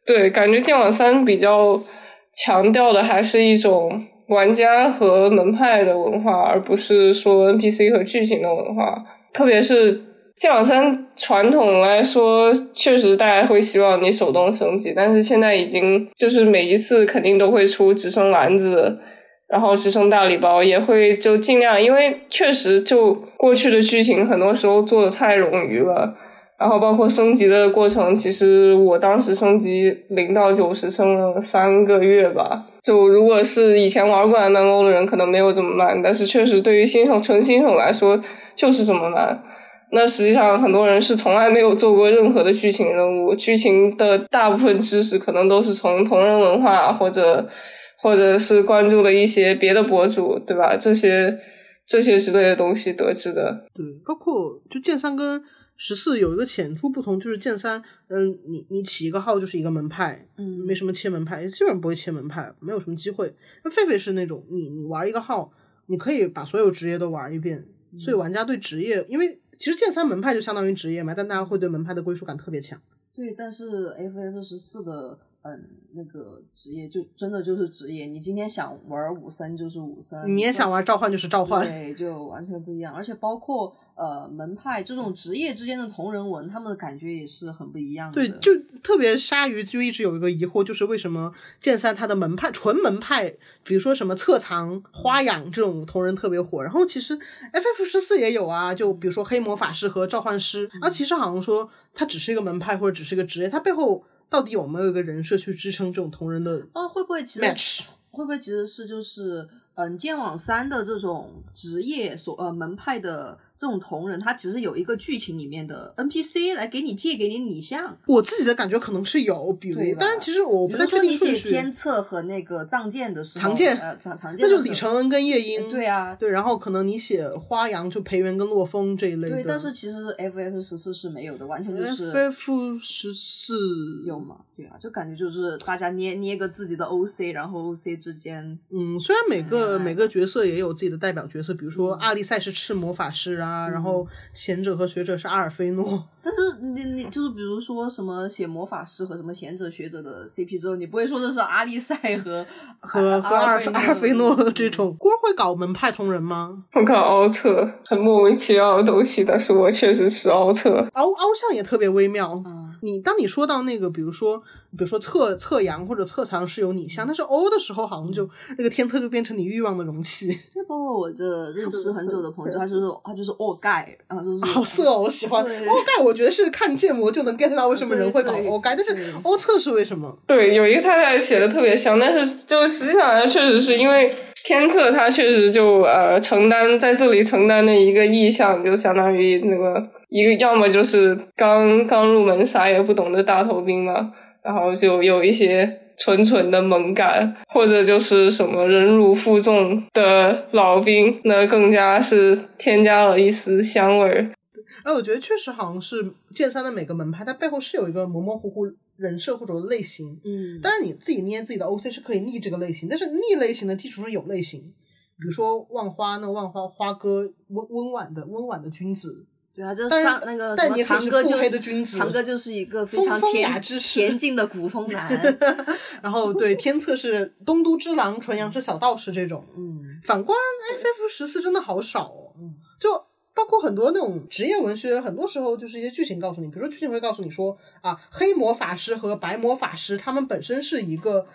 对感觉剑网三比较强调的还是一种玩家和门派的文化，而不是说 NPC 和剧情的文化。特别是剑网三传统来说，确实大家会希望你手动升级，但是现在已经就是每一次肯定都会出直升篮子。然后直升大礼包也会就尽量，因为确实就过去的剧情很多时候做的太冗余了，然后包括升级的过程，其实我当时升级零到九十升了三个月吧。就如果是以前玩过 MMO 的人，可能没有这么慢，但是确实对于新手纯新手来说就是这么慢。那实际上很多人是从来没有做过任何的剧情任务，剧情的大部分知识可能都是从同人文化或者。或者是关注了一些别的博主，对吧？这些这些之类的东西得知的。对，包括就剑三跟十四有一个显著不同，就是剑三，嗯，你你起一个号就是一个门派，嗯没什么切门派，基本上不会切门派，没有什么机会。那狒狒是那种，你你玩一个号，你可以把所有职业都玩一遍，所以玩家对职业，因为其实剑三门派就相当于职业嘛，但大家会对门派的归属感特别强。对，但是 FF 十四的嗯那个职业就真的就是职业，你今天想玩武僧就是武僧，你也想玩召唤就是召唤，对，就完全不一样。而且包括呃门派这种职业之间的同人文，他们的感觉也是很不一样的。对，就特别鲨鱼就一直有一个疑惑，就是为什么剑三它的门派纯门派，比如说什么侧藏、花养这种同人特别火，然后其实 FF 十四也有啊，就比如说黑魔法师和召唤师，啊，其实好像说它只是一个门派或者只是一个职业，它背后到底有没有一个人设去支撑这种同人的哦，会不会其实 match？会不会其实是就是嗯剑网三的这种职业所呃门派的这种同人，它其实有一个剧情里面的 NPC 来给你借给你拟像。我自己的感觉可能是有，比如，对吧？当然其实我不太确如说你写。天策和那个藏剑的时候，藏剑。呃藏藏剑那就李承恩跟夜莺，对啊，对，然后可能你写花阳就裴元跟洛风这一类的，对，但是其实 FF 十四是没有的，完全就是 FF 十四。有吗？对啊，就感觉就是大家捏捏个自己的 OC，然后 OC 之间，嗯，虽然每个、哎每个角色也有自己的代表角色，比如说嗯。阿丽赛是赤魔法师啊，然后贤者和学者是阿尔菲诺，但是你你就是比如说什么写魔法师和什么贤者学者的 CP 之后，你不会说这是阿丽塞和 和和阿尔菲阿尔菲诺嗯这种。郭会搞门派同人吗？我搞奥特，很莫名其妙的东西，但是我确实是奥特。凹凹像也特别微妙。嗯你当你说到那个，比如说，比如说侧侧阳或者侧藏是有你像，但是欧的时候好像就那个天策就变成你欲望的容器，就包括我的认识很久的朋友，他就是他就是恶盖，然后就是好色哦，我喜欢对。欧盖，我觉得是看建模就能 get 到为什么人会搞对对欧盖，但是对。欧策是为什么？对，有一个太太写的特别像，但是就实际上来确实是因为天策他确实就呃承担在这里承担的一个意向，就相当于那个一个要么就是刚刚入门啥也不懂的大头兵嘛，然后就有一些纯纯的萌感，或者就是什么忍辱负重的老兵，那更加是添加了一丝香味儿。而我觉得确实好像是剑三的每个门派，它背后是有一个模模糊糊人设或者类型。嗯，当然你自己捏自己的 OC 是可以逆这个类型，但是逆类型的基础是有类型。比如说万花那，万花花哥温温婉的温婉的君子，对啊，就是上那个什么长歌就是长歌就是一个非常恬恬静的古风男。然后对天策是东都之狼，纯阳之小道士这种。嗯，反观 FF 十四真的好少哦，嗯就包括很多那种职业文学，很多时候就是一些剧情告诉你，比如说剧情会告诉你说啊，黑魔法师和白魔法师他们本身是一个。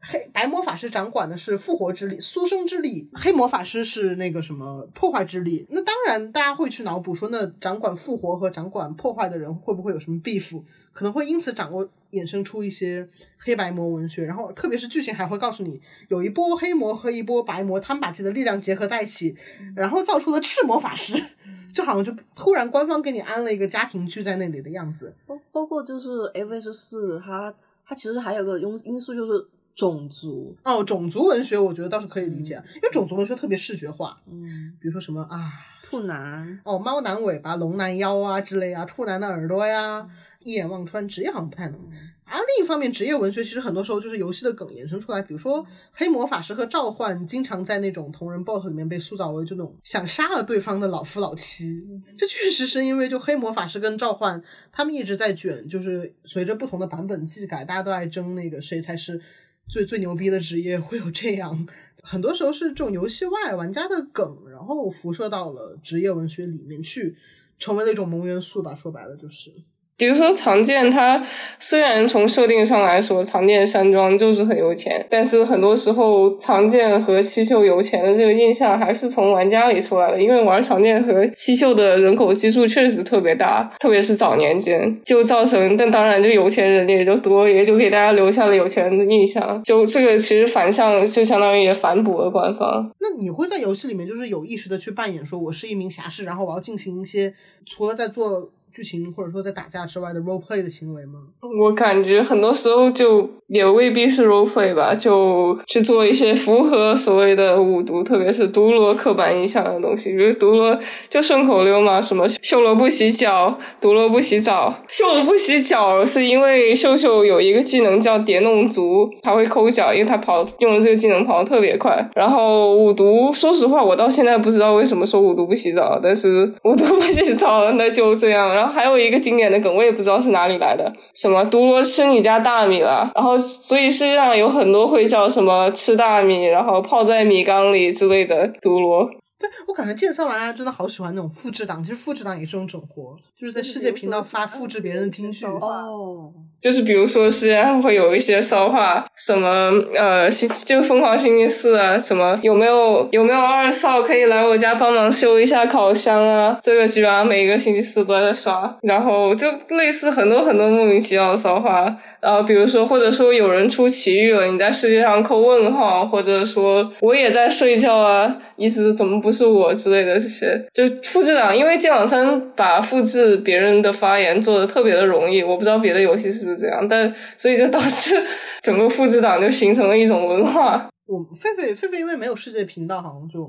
黑白魔法师掌管的是复活之力、苏生之力，黑魔法师是那个什么破坏之力。那当然，大家会去脑补说，那掌管复活和掌管破坏的人会不会有什么 beef？可能会因此掌握衍生出一些黑白魔文学。然后，特别是剧情还会告诉你，有一波黑魔和一波白魔，他们把自己的力量结合在一起，然后造出了赤魔法师。就好像就突然官方给你安了一个家庭剧在那里的样子。包包括就是 F S 四，它它其实还有个因因素就是种族。哦，种族文学我觉得倒是可以理解，因为种族文学特别视觉化，嗯，比如说什么啊，兔男。哦，猫男尾巴、龙男腰啊之类啊，兔男的耳朵呀，一眼望穿，职业好像不太能。啊另一方面，职业文学其实很多时候就是游戏的梗延伸出来，比如说黑魔法师和召唤经常在那种同人 BOSS 里面被塑造为这种想杀了对方的老夫老妻。这确实是因为就黑魔法师跟召唤他们一直在卷，就是随着不同的版本技改，大家都爱争那个谁才是最最牛逼的职业，会有这样。很多时候是这种游戏外玩家的梗，然后辐射到了职业文学里面去，成为了一种萌元素吧。说白了就是。比如说常见，它虽然从设定上来说，常见山庄就是很有钱，但是很多时候常见和七秀有钱的这个印象还是从玩家里出来的，因为玩常见和七秀的人口基数确实特别大，特别是早年间，就造成，但当然就有钱人也就多，也就给大家留下了有钱人的印象。就这个其实反向就相当于也反哺了官方。那你会在游戏里面就是有意识的去扮演说我是一名侠士，然后我要进行一些除了在做。剧情或者说在打架之外的 role play 的行为吗？我感觉很多时候就也未必是 role play 吧，就去做一些符合所谓的五毒，特别是毒罗刻板印象的东西，比如毒罗就顺口溜嘛，什么秀罗不洗脚，毒罗不洗澡。秀罗不洗脚是因为秀秀有一个技能叫蝶弄足，他会抠脚，因为他跑用了这个技能跑得特别快。然后五毒，说实话，我到现在不知道为什么说五毒不洗澡，但是五毒不洗澡，那就这样。然后还有一个经典的梗，我也不知道是哪里来的，什么毒罗吃你家大米了，然后所以世界上有很多会叫什么吃大米，然后泡在米缸里之类的毒罗。对我感觉健身玩家真的好喜欢那种复制党，其实复制党也是种整活，就是在世界频道发复制别人的金句。哦，就是比如说世界上会有一些骚话，什么呃星就疯狂星期四啊，什么有没有有没有二少可以来我家帮忙修一下烤箱啊？这个基本上每个星期四都在刷，然后就类似很多很多莫名其妙的骚话。然后比如说，或者说有人出奇遇了，你在世界上扣问号，或者说我也在睡觉啊，意思是怎么不是我之类的这些，就复制党，因为剑网三把复制别人的发言做的特别的容易，我不知道别的游戏是不是这样，但所以就导致 整个复制党就形成了一种文化。我狒狒狒狒因为没有世界频道，好像就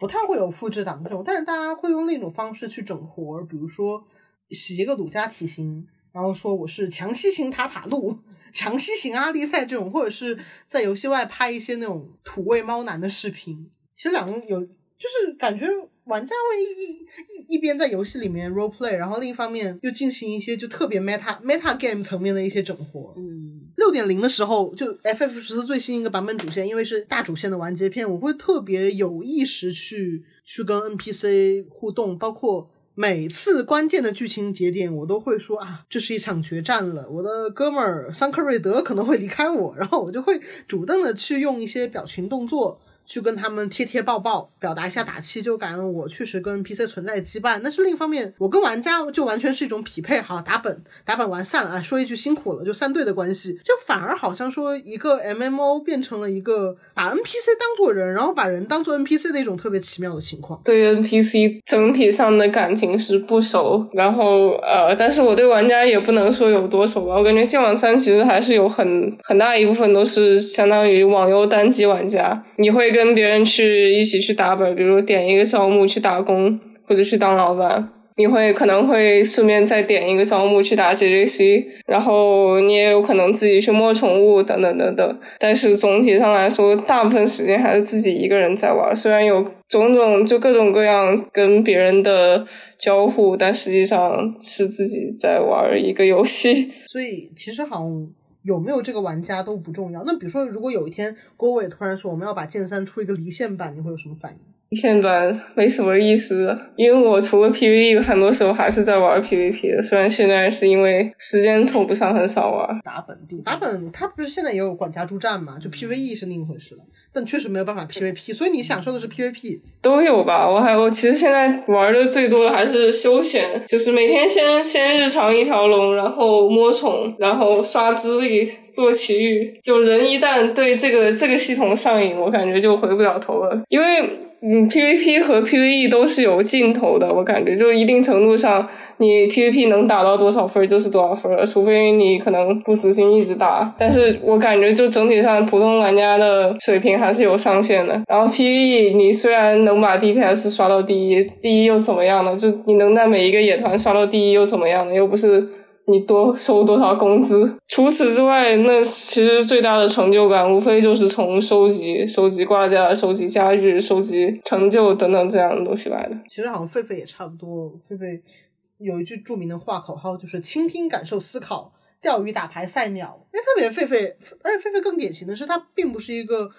不太会有复制党这种，但是大家会用另一种方式去整活，比如说洗一个鲁家体型。然后说我是强西型塔塔路、强西型阿丽赛这种，或者是在游戏外拍一些那种土味猫男的视频。其实两个有，就是感觉玩家会一一一边在游戏里面 role play，然后另一方面又进行一些就特别 meta meta game 层面的一些整活。嗯，六点零的时候，就 FF 十四最新一个版本主线，因为是大主线的完结篇，我会特别有意识去去跟 NPC 互动，包括。每次关键的剧情节点，我都会说啊，这是一场决战了，我的哥们儿桑克瑞德可能会离开我，然后我就会主动的去用一些表情动作。去跟他们贴贴抱抱，表达一下打气，就感觉我确实跟 PC 存在羁绊。但是另一方面，我跟玩家就完全是一种匹配，好打本，打本完散了，啊，说一句辛苦了，就三队的关系，就反而好像说一个 MMO 变成了一个把 NPC 当做人，然后把人当做 NPC 的一种特别奇妙的情况。对 NPC 整体上的感情是不熟，然后呃，但是我对玩家也不能说有多熟吧。我感觉剑网三其实还是有很很大一部分都是相当于网游单机玩家，你会跟跟别人去一起去打本，比如点一个招募去打工或者去当老板。你会可能会顺便再点一个招募去打 JJC，然后你也有可能自己去摸宠物等等等等。但是总体上来说，大部分时间还是自己一个人在玩。虽然有种种就各种各样跟别人的交互，但实际上是自己在玩一个游戏。所以其实好像有没有这个玩家都不重要。那比如说，如果有一天郭伟突然说我们要把剑三出一个离线版，你会有什么反应？离线段没什么意思，因为我除了 PVE，很多时候还是在玩 PVP 的。虽然现在是因为时间凑不上，很少玩。打本打本它不是现在也有管家助战嘛？就 PVE 是另一回事了，但确实没有办法 PVP，所以你享受的是 PVP。都有吧，我还我其实现在玩的最多的还是休闲，就是每天先先日常一条龙，然后摸宠，然后刷资历，做奇遇。就人一旦对这个这个系统上瘾，我感觉就回不了头了，因为。嗯，PVP 和 PVE 都是有尽头的，我感觉就一定程度上，你 PVP 能打到多少分就是多少分，除非你可能不死心一直打。但是我感觉就整体上，普通玩家的水平还是有上限的。然后 PVE 你虽然能把 DPS 刷到第一，第一又怎么样呢？就你能在每一个野团刷到第一又怎么样呢？又不是。你多收多少工资？除此之外，那其实最大的成就感，无非就是从收集、收集挂架、收集家具、收集成就等等这样的东西来的。其实好像狒狒也差不多。狒狒有一句著名的话口号，就是倾听、感受、思考、钓鱼、打牌、赛鸟。因为特别狒狒，而且狒狒更典型的是，它并不是一个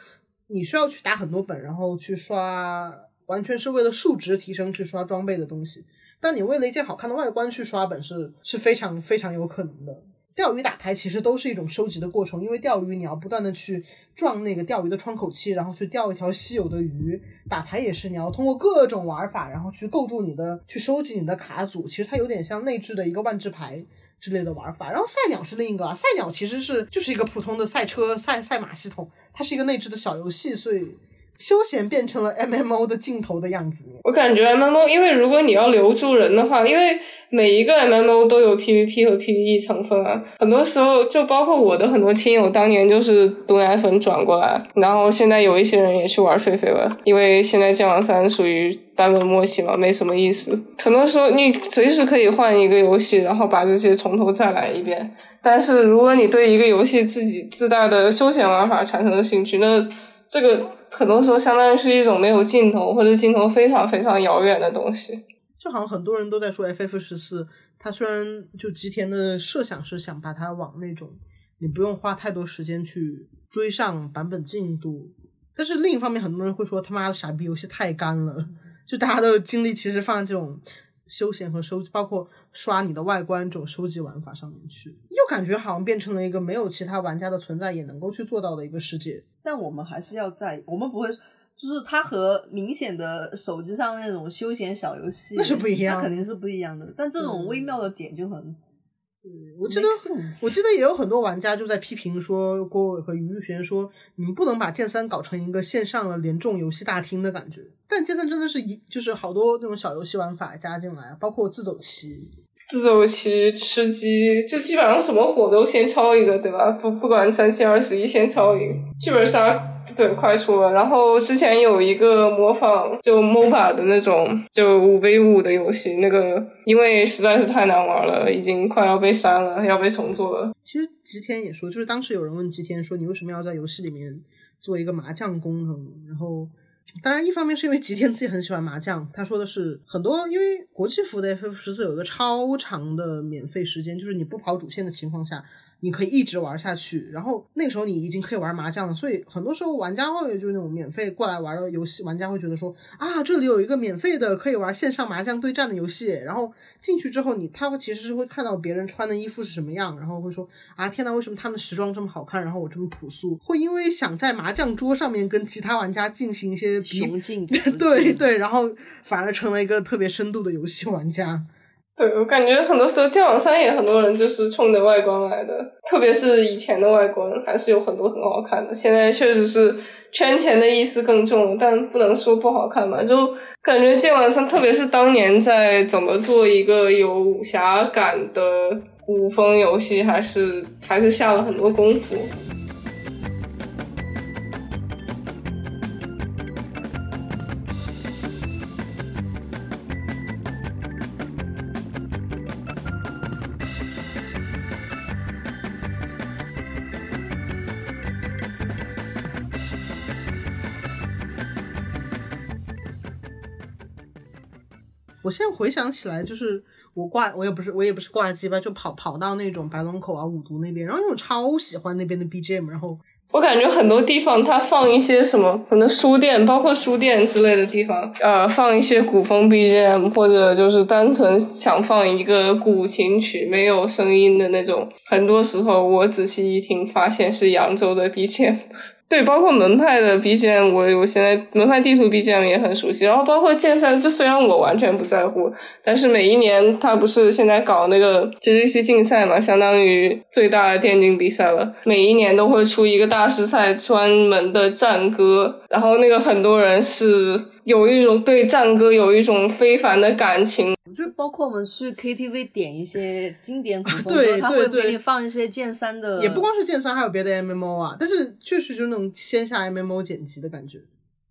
你需要去打很多本，然后去刷，完全是为了数值提升去刷装备的东西。但你为了一件好看的外观去刷本是是非常非常有可能的。钓鱼打牌其实都是一种收集的过程，因为钓鱼你要不断的去撞那个钓鱼的窗口期，然后去钓一条稀有的鱼。打牌也是，你要通过各种玩法，然后去构筑你的，去收集你的卡组。其实它有点像内置的一个万智牌之类的玩法。然后赛鸟是另一个，赛鸟其实是就是一个普通的赛车赛赛马系统，它是一个内置的小游戏，所以。休闲变成了 M M O 的尽头的样子。我感觉 M M O，因为如果你要留住人的话，因为每一个 M M O 都有 P V P 和 P V E 成分啊。很多时候，就包括我的很多亲友，当年就是毒奶粉转过来，然后现在有一些人也去玩狒狒了。因为现在剑网三属于版本末期嘛，没什么意思。很多时候，你随时可以换一个游戏，然后把这些从头再来一遍。但是，如果你对一个游戏自己自带的休闲玩法产生了兴趣，那这个。很多时候，相当于是一种没有尽头或者尽头非常非常遥远的东西。就好像很多人都在说 FF 十四，它虽然就吉田的设想是想把它往那种你不用花太多时间去追上版本进度，但是另一方面，很多人会说他妈的傻逼游戏太干了，就大家的精力其实放在这种。休闲和收集，包括刷你的外观这种收集玩法上面去，又感觉好像变成了一个没有其他玩家的存在也能够去做到的一个世界。但我们还是要在，我们不会，就是它和明显的手机上那种休闲小游戏那是不一样，它肯定是不一样的。但这种微妙的点就很。我记得，我记得也有很多玩家就在批评说，郭伟和于玉璇说，你们不能把剑三搞成一个线上的联众游戏大厅的感觉。但剑三真的是一，就是好多那种小游戏玩法加进来，包括自走棋、自走棋、吃鸡，就基本上什么火都先抄一个，对吧？不不管三七二十一，先抄一个，剧本杀。对，快出了。然后之前有一个模仿就 MOBA 的那种就五 v 五的游戏，那个因为实在是太难玩了，已经快要被删了，要被重做了。其实吉田也说，就是当时有人问吉田说：“你为什么要在游戏里面做一个麻将功能？”然后，当然一方面是因为吉田自己很喜欢麻将，他说的是很多因为国际服的 FF 十四有一个超长的免费时间，就是你不跑主线的情况下。你可以一直玩下去，然后那个时候你已经可以玩麻将了，所以很多时候玩家会就是那种免费过来玩的游戏，玩家会觉得说啊，这里有一个免费的可以玩线上麻将对战的游戏，然后进去之后你他会其实是会看到别人穿的衣服是什么样，然后会说啊天呐，为什么他们时装这么好看，然后我这么朴素，会因为想在麻将桌上面跟其他玩家进行一些雄竞，对对，然后反而成了一个特别深度的游戏玩家。对，我感觉很多时候《剑网三》也很多人就是冲着外观来的，特别是以前的外观还是有很多很好看的。现在确实是圈钱的意思更重了，但不能说不好看嘛。就感觉《剑网三》，特别是当年在怎么做一个有武侠感的古风游戏，还是还是下了很多功夫。我现在回想起来，就是我挂，我也不是，我也不是挂机吧，就跑跑到那种白龙口啊、五毒那边，然后因为我超喜欢那边的 BGM，然后我感觉很多地方它放一些什么，可能书店，包括书店之类的地方，呃，放一些古风 BGM，或者就是单纯想放一个古琴曲，没有声音的那种。很多时候我仔细一听，发现是扬州的 BGM。对，包括门派的 BGM，我我现在门派地图 BGM 也很熟悉。然后包括剑三，就虽然我完全不在乎，但是每一年他不是现在搞那个 GGC 竞赛嘛，相当于最大的电竞比赛了。每一年都会出一个大师赛专门的战歌，然后那个很多人是有一种对战歌有一种非凡的感情。就包括我们去 KTV 点一些经典古风歌，对他会对对给你放一些剑三的，也不光是剑三，还有别的 MMO 啊，但是确实就那种线下 MMO 剪辑的感觉。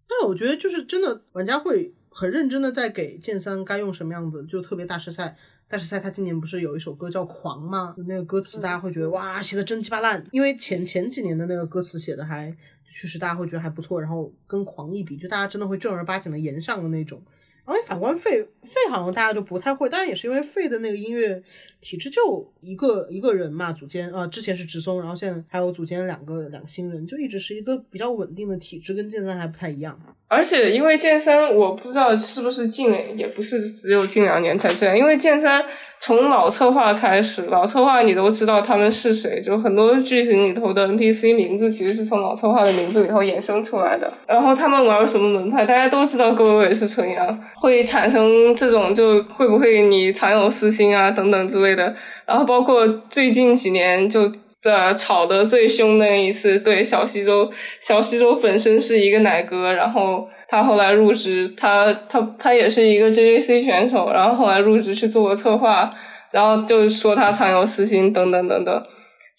但是我觉得就是真的，玩家会很认真的在给剑三该用什么样的，就特别大师赛。大师赛他今年不是有一首歌叫《狂》吗？那个歌词大家会觉得哇，写的真鸡巴烂，因为前前几年的那个歌词写的还确实大家会觉得还不错，然后跟《狂》一比，就大家真的会正儿八经的言上的那种。然后反观费费好像大家就不太会，当然也是因为费的那个音乐体制就一个一个人嘛，组间呃之前是直松，然后现在还有组间两个两个新人，就一直是一个比较稳定的体制，跟剑三还不太一样。而且因为剑三，我不知道是不是近，也不是只有近两年才这样。因为剑三从老策划开始，老策划你都知道他们是谁，就很多剧情里头的 NPC 名字其实是从老策划的名字里头衍生出来的。然后他们玩什么门派，大家都知道郭伟伟是纯阳，会产生这种就会不会你藏有私心啊等等之类的。然后包括最近几年就。的吵得最凶的一次，对小西周，小西周本身是一个奶哥，然后他后来入职，他他他也是一个 JAC 选手，然后后来入职去做个策划，然后就说他藏有私心等等等等，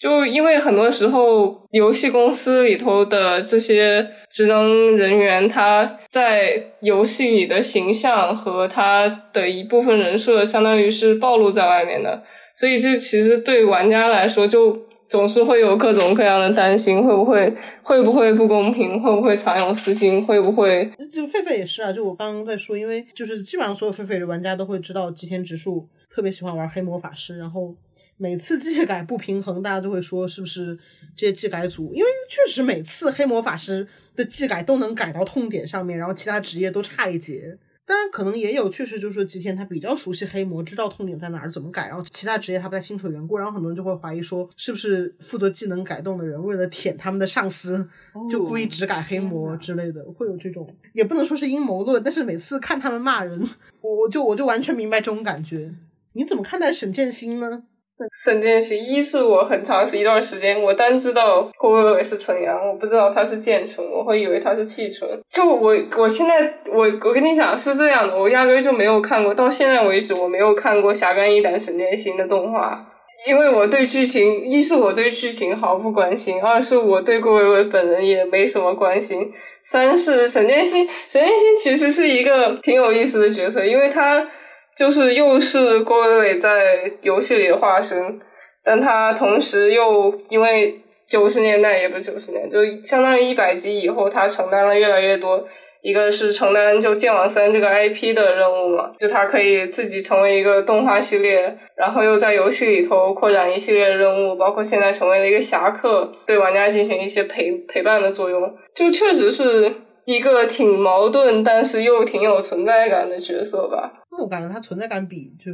就因为很多时候游戏公司里头的这些职能人员，他在游戏里的形象和他的一部分人设，相当于是暴露在外面的，所以这其实对玩家来说就。总是会有各种各样的担心，会不会会不会不公平，会不会藏有私心，会不会？就狒狒也是啊，就我刚刚在说，因为就是基本上所有狒狒的玩家都会知道吉田直树特别喜欢玩黑魔法师，然后每次技改不平衡，大家都会说是不是这些技改组？因为确实每次黑魔法师的技改都能改到痛点上面，然后其他职业都差一截。当然，可能也有，确实就是吉田他比较熟悉黑魔，知道痛点在哪儿，怎么改。然后其他职业他不太清楚的缘故，然后很多人就会怀疑说，是不是负责技能改动的人为了舔他们的上司，就故意只改黑魔之类的，会有这种，也不能说是阴谋论。但是每次看他们骂人，我我就我就完全明白这种感觉。你怎么看待沈剑心呢？沈剑心，一是我很长一段时间，我单知道郭伟伟是纯阳，我不知道他是剑纯，我会以为他是气纯。就我，我现在，我我跟你讲是这样的，我压根就没有看过，到现在为止我没有看过《侠肝义胆沈建新》的动画，因为我对剧情，一是我对剧情毫不关心，二是我对郭伟伟本人也没什么关心，三是沈剑心，沈剑心其实是一个挺有意思的角色，因为他。就是又是郭伟伟在游戏里的化身，但他同时又因为九十年代也不是九十年，就相当于一百集以后，他承担了越来越多。一个是承担就《剑网三》这个 IP 的任务嘛，就他可以自己成为一个动画系列，然后又在游戏里头扩展一系列任务，包括现在成为了一个侠客，对玩家进行一些陪陪伴的作用，就确实是一个挺矛盾，但是又挺有存在感的角色吧。我感觉他存在感比就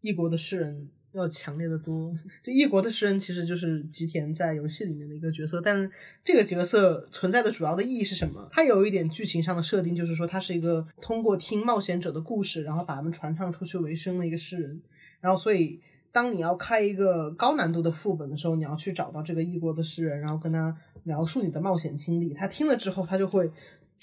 异国的诗人要强烈的多。就异国的诗人其实就是吉田在游戏里面的一个角色，但是这个角色存在的主要的意义是什么？他有一点剧情上的设定，就是说他是一个通过听冒险者的故事，然后把他们传唱出去为生的一个诗人。然后所以当你要开一个高难度的副本的时候，你要去找到这个异国的诗人，然后跟他描述你的冒险经历。他听了之后，他就会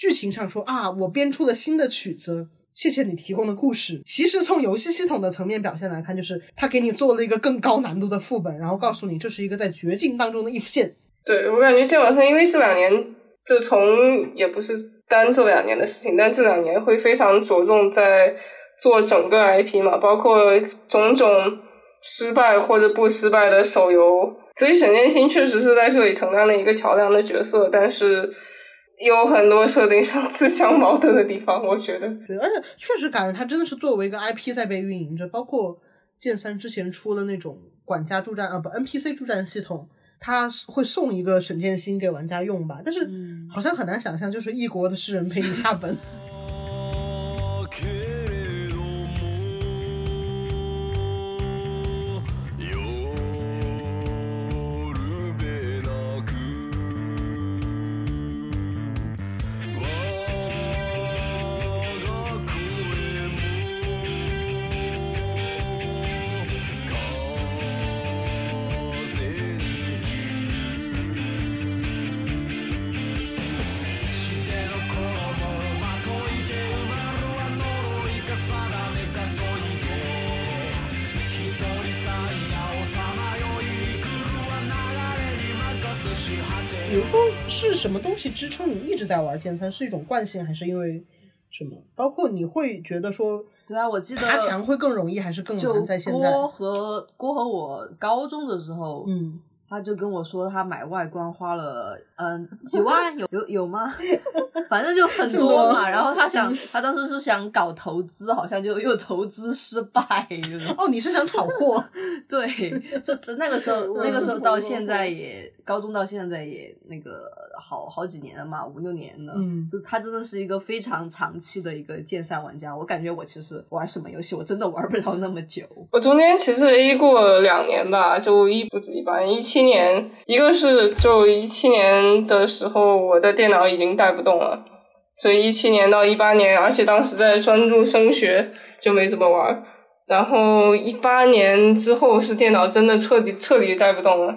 剧情上说啊，我编出了新的曲子。谢谢你提供的故事。其实从游戏系统的层面表现来看，就是他给你做了一个更高难度的副本，然后告诉你这是一个在绝境当中的 if 线。对我感觉剑网三因为这两年就从也不是单这两年的事情，但这两年会非常着重在做整个 IP 嘛，包括种种失败或者不失败的手游。所以沈剑心确实是在这里承担了一个桥梁的角色，但是。有很多设定上自相矛盾的地方，我觉得。对，而且确实感觉它真的是作为一个 IP 在被运营着，包括剑三之前出的那种管家助战啊，不 NPC 助战系统，它会送一个沈剑心给玩家用吧，但是好像很难想象，就是异国的诗人陪你下本。是什么东西支撑你一直在玩剑三？是一种惯性，还是因为什么？包括你会觉得说对啊，我记得爬墙会更容易，还是更难？在现在，郭和郭和我高中的时候，嗯，他就跟我说他买外观花了嗯几 万，有有有吗？反正就很多多嘛。然后他想，他当时是想搞投资，好像就又投资失败了。哦，你是想炒货？对，就那个时候，那个时候到现在也高中到现在也那个好好几年了嘛，五六年了。嗯就他真的是一个非常长期的一个剑三玩家。我感觉我其实玩什么游戏，我真的玩不了那么久。我中间其实 A 过两年吧，就一不止一般，一七年，一个是就一七年的时候，我的电脑已经带不动了，所以一七年到一八年，而且当时在专注升学，就没怎么玩。然后一八年之后是电脑真的彻底彻底带不动了，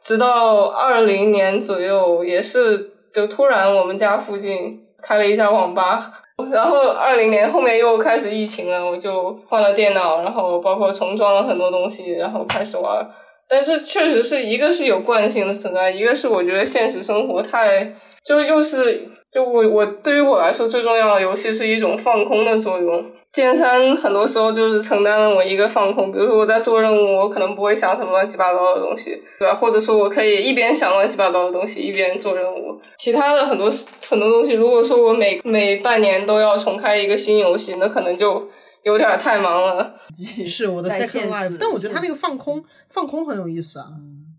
直到二零年左右，也是就突然我们家附近开了一家网吧，然后二零年后面又开始疫情了，我就换了电脑，然后包括重装了很多东西，然后开始玩。但这确实是一个是有惯性的存在，一个是我觉得现实生活太就又是就我我对于我来说最重要的游戏是一种放空的作用。剑三很多时候就是承担了我一个放空，比如说我在做任务，我可能不会想什么乱七八糟的东西，对吧？或者说我可以一边想乱七八糟的东西，一边做任务。其他的很多很多东西，如果说我每每半年都要重开一个新游戏，那可能就有点太忙了。是我的在 second life，但我觉得他那个放空放空很有意思啊，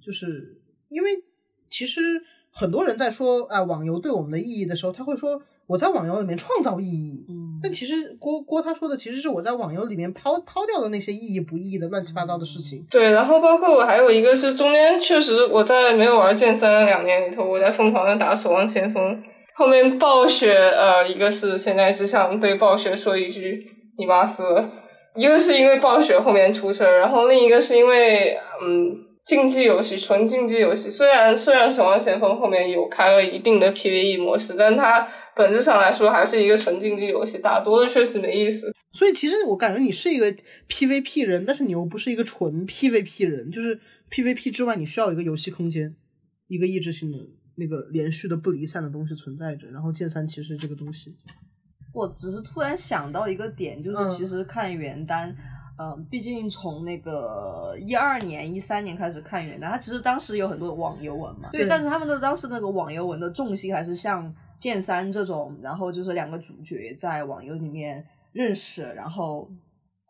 就是因为其实很多人在说啊、网游对我们的意义的时候，他会说我在网游里面创造意义，嗯但其实郭郭他说的其实是我在网游里面抛抛掉了那些意义不意义的乱七八糟的事情。对，然后包括我还有一个是中间确实我在没有玩剑三的两年里头，我在疯狂的打守望先锋。后面暴雪呃，一个是现在只想对暴雪说一句你妈死了，一个是因为暴雪后面出事，然后另一个是因为嗯竞技游戏纯竞技游戏，虽然虽然守望先锋后面有开了一定的 PVE 模式，但它本质上来说还是一个纯竞技游戏，打多了确实没意思。所以其实我感觉你是一个 PVP 人，但是你又不是一个纯 PVP 人，就是 PVP 之外，你需要一个游戏空间，一个意志性的那个连续的不离散的东西存在着。然后剑三其实这个东西，我只是突然想到一个点，就嗯是其实看原单，嗯、毕竟从那个一二年、一三年开始看原单，它其实当时有很多网游文嘛，对，对但是他们的当时那个网游文的重心还是像剑三这种，然后就是两个主角在网游里面认识，然后。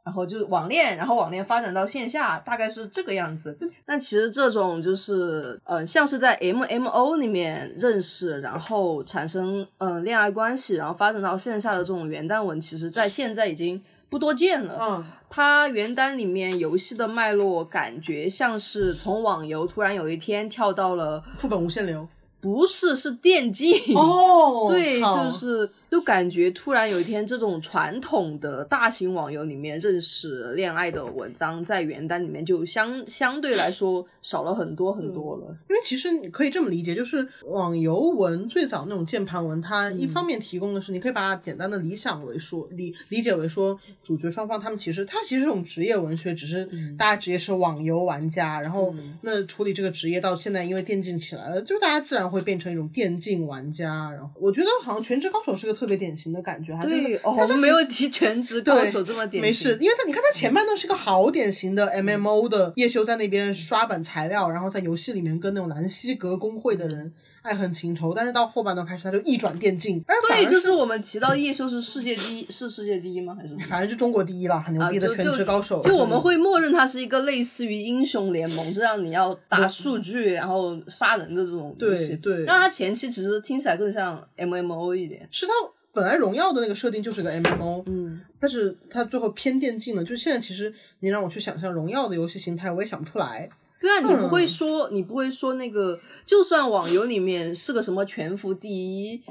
然后就是网恋，然后网恋发展到线下，大概是这个样子。那其实这种就是，呃，像是在 MMO 里面认识，然后产生嗯、呃恋爱关系，然后发展到线下的这种元旦文，其实在现在已经不多见了。嗯，它原单里面游戏的脉络，感觉像是从网游突然有一天跳到了，副本无限流。不是是电竞哦，对，就是就感觉突然有一天，这种传统的大型网游里面认识恋爱的文章，在原单里面就相相对来说少了很多很多了。因为其实你可以这么理解，就是网游文最早那种键盘文，它一方面提供的是，你可以把它简单的理想为说理理解为说，主角双方他们其实它其实这种职业文学，只是大家职业是网游玩家，然后那处理这个职业到现在因为电竞起来了，就是大家自然会变成一种电竞玩家。然后我觉得好像《全职高手》是个特别典型的感觉，还对就是哦，我们没有提全职高手这么典型，没事，因为他你看他前半段是个好典型的 MMO 的叶修在那边刷版材料，然后在游戏里面跟那种南希格工会的人爱恨情仇，但是到后半段开始他就一转电竞，而反而对，就是我们提到叶修是世界第一，是世界第一吗？还是？反正就中国第一了，很牛逼的全职高手。就我们会默认他是一个类似于英雄联盟，这样你要打数据然后杀人的这种游戏。对对让他前期其实听起来更像 MMO 一点。是他本来荣耀的那个设定就是个 MMO，嗯，但是他最后偏电竞了。就现在其实你让我去想象荣耀的游戏形态，我也想不出来。对啊，你不嗯会说，你不会说那个，就算网游里面是个什么全服第一，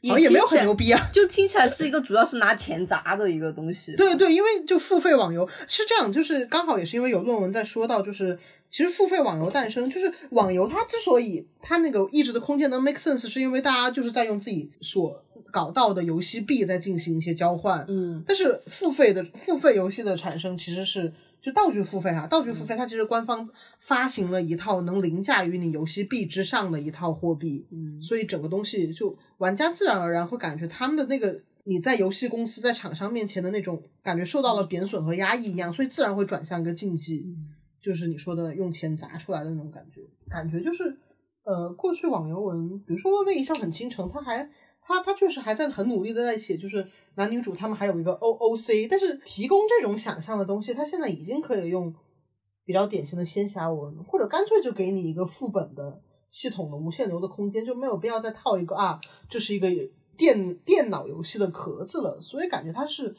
也也没有很牛逼啊。就听起来是一个主要是拿钱砸的一个东西。对对，因为就付费网游是这样，就是刚好也是因为有论文在说到，就是其实付费网游诞生，就是网游它之所以它那个一直的空间能 make sense，是因为大家就是在用自己所搞到的游戏币在进行一些交换。嗯，但是付费的付费游戏的产生其实是就道具付费啊，道具付费它其实官方发行了一套能凌驾于你游戏币之上的一套货币，嗯。所以整个东西就玩家自然而然会感觉他们的那个你在游戏公司在厂商面前的那种感觉受到了贬损和压抑一样，所以自然会转向一个竞技，就是你说的用钱砸出来的那种感觉，感觉就是呃，过去网游文，比如说《微微一笑很倾城》，它还他他确实还在很努力的在写，就是男女主他们还有一个 O O C，但是提供这种想象的东西，他现在已经可以用比较典型的仙侠文，或者干脆就给你一个副本的系统的无限流的空间，就没有必要再套一个啊，这是一个电电脑游戏的壳子了，所以感觉它是。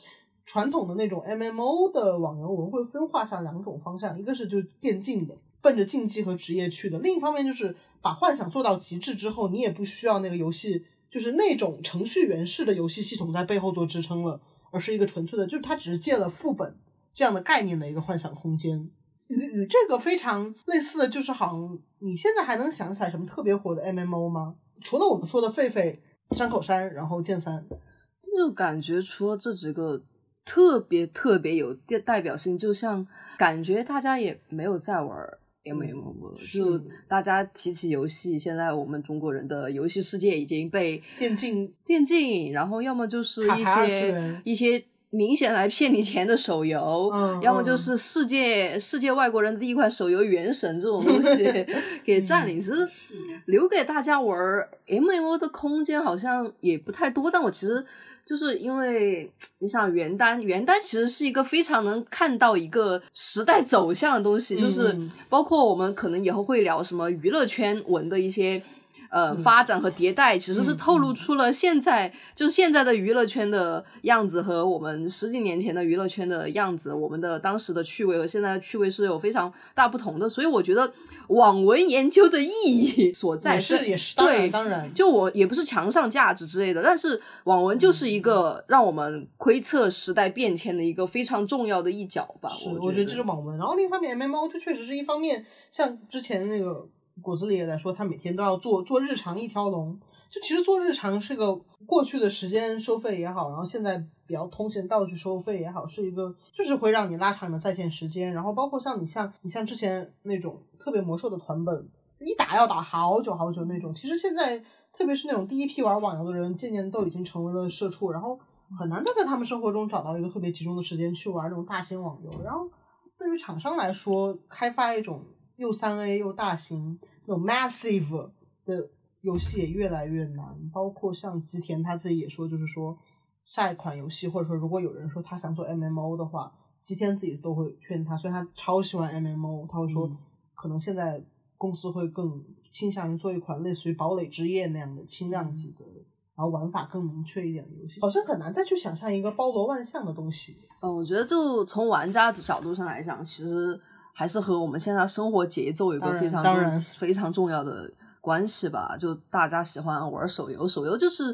传统的那种 MMO 的网游文会分化下两种方向，一个是就是电竞的，奔着竞技和职业去的；另一方面就是把幻想做到极致之后，你也不需要那个游戏，就是那种程序员式的游戏系统在背后做支撑了，而是一个纯粹的，就是它只是借了副本这样的概念的一个幻想空间。与与这个非常类似的就是，好像你现在还能想起来什么特别火的 MMO 吗？除了我们说的狒狒、山口山，然后剑三，就感觉除了这几个特别特别有代代表性，就像感觉大家也没有在玩 MMO 了，是。就大家提起游戏，现在我们中国人的游戏世界已经被电竞。电竞，然后要么就是一些一些明显来骗你钱的手游，嗯 要么就嗯是世界世界外国人的第一款手游《原神》这种东西 给占领，其实留给大家玩 MMO 的空间好像也不太多。但我其实就是因为你想元旦，元旦其实是一个非常能看到一个时代走向的东西，就是嗯包括我们可能以后会聊什么娱乐圈文的一些。呃，发展和迭代其实是透露出了现在、就是现在的娱乐圈的样子和我们十几年前的娱乐圈的样子，我们的当时的趣味和现在的趣味是有非常大不同的。所以我觉得网文研究的意义所在也是也是当然对当然就我也不是强上价值之类的，但是网文就是一个让我们窥测时代变迁的一个非常重要的一角吧。是，我我觉得这是网文。然后另一方面，MMO 它确实是一方面，像之前那个果子里也在说，他每天都要做做日常一条龙。就其实做日常是个过去的时间收费也好，然后现在比较通行道具收费也好，是一个就是会让你拉长你的在线时间。然后包括像你像你像之前那种特别魔兽的团本，一打要打好久好久那种。其实现在特别是那种第一批玩网游的人，渐渐都已经成为了社畜，然后很难再在他们生活中找到一个特别集中的时间去玩那种大型网游。然后对于厂商来说，开发一种又三 A 又大型、那种 massive 的游戏也越来越难。包括像吉田他自己也说，就是说下一款游戏，或者说如果有人说他想做 MMO 的话，吉田自己都会劝他，虽然他超喜欢 MMO，他会说、嗯可能现在公司会更倾向于做一款类似于堡垒之夜那样的轻量级的。然后玩法更明确一点的游戏，好像很难再去想象一个包罗万象的东西。嗯，我觉得就从玩家的角度上来讲，其实还是和我们现在生活节奏有个非常非常重要的关系吧。就大家喜欢玩手游，手游就是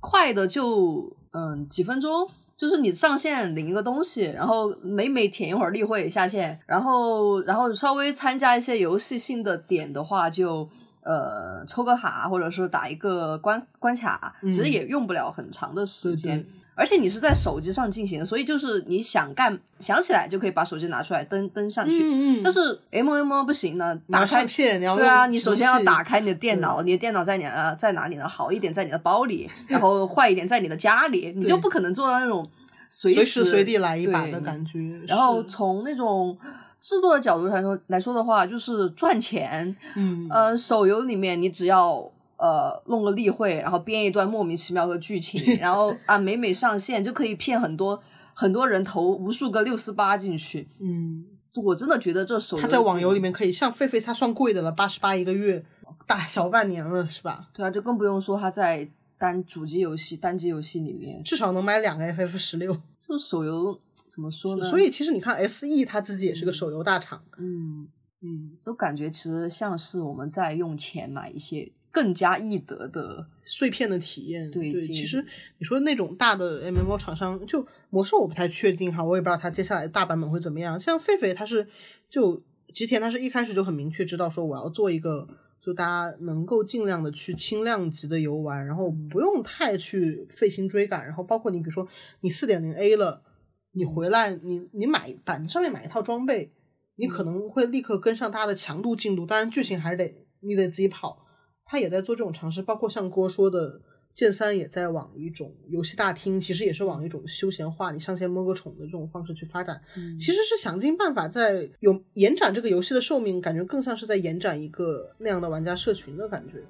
快的就嗯几分钟。就是你上线领一个东西，然后每每舔一会儿例会下线，然后然后稍微参加一些游戏性的点的话就，呃抽个卡或者是打一个关关卡，其实嗯也用不了很长的时间。对对而且你是在手机上进行的，所以就是你想干想起来就可以把手机拿出来登登上去。嗯嗯但是 M M 不行呢，打开上线，你要对啊，你首先要打开你的电脑，你的电脑在你呃在哪里呢？好一点在你的包里，然后坏一点在你的家里，你就不可能做到那种随时随地来一把的感觉。然后从那种制作的角度来说来说的话，就是赚钱。嗯呃，手游里面你只要呃弄个例会，然后编一段莫名其妙的剧情，然后啊每每上线就可以骗很多很多人投无数个六四八进去。嗯，我真的觉得这手游他在网游里面可以像狒狒，他算贵的了，八十八一个月，大小半年了是吧？对啊，就更不用说他在单主机游戏、单机游戏里面，至少能买两个 FF 十六。就手游怎么说呢？所以其实你看，SE 他自己也是个手游大厂。嗯，嗯，就感觉其实像是我们在用钱买一些更加易得的，碎片的体验，对，其实你说那种大的 MMO 厂商，就魔兽我不太确定哈，我也不知道它接下来大版本会怎么样。像狒狒，它是就吉田，他是一开始就很明确知道说我要做一个，就大家能够尽量的去轻量级的游玩，然后不用太去费心追赶，然后包括你比如说你四点零 A 了，你回来你你买板子上面买一套装备，你可能会立刻跟上大家的强度进度，当然剧情还是得你得自己跑。他也在做这种尝试，包括像郭说的，剑三也在往一种游戏大厅，其实也是往一种休闲化，你上线摸个宠的这种方式去发展，其实是想尽办法在有延展这个游戏的寿命，感觉更像是在延展一个那样的玩家社群的感觉。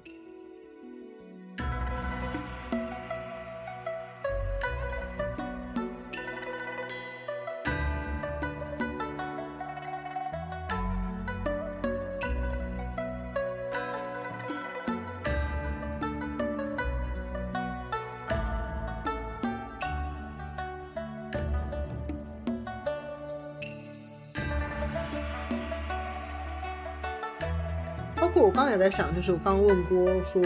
在想，就是我刚刚问郭说，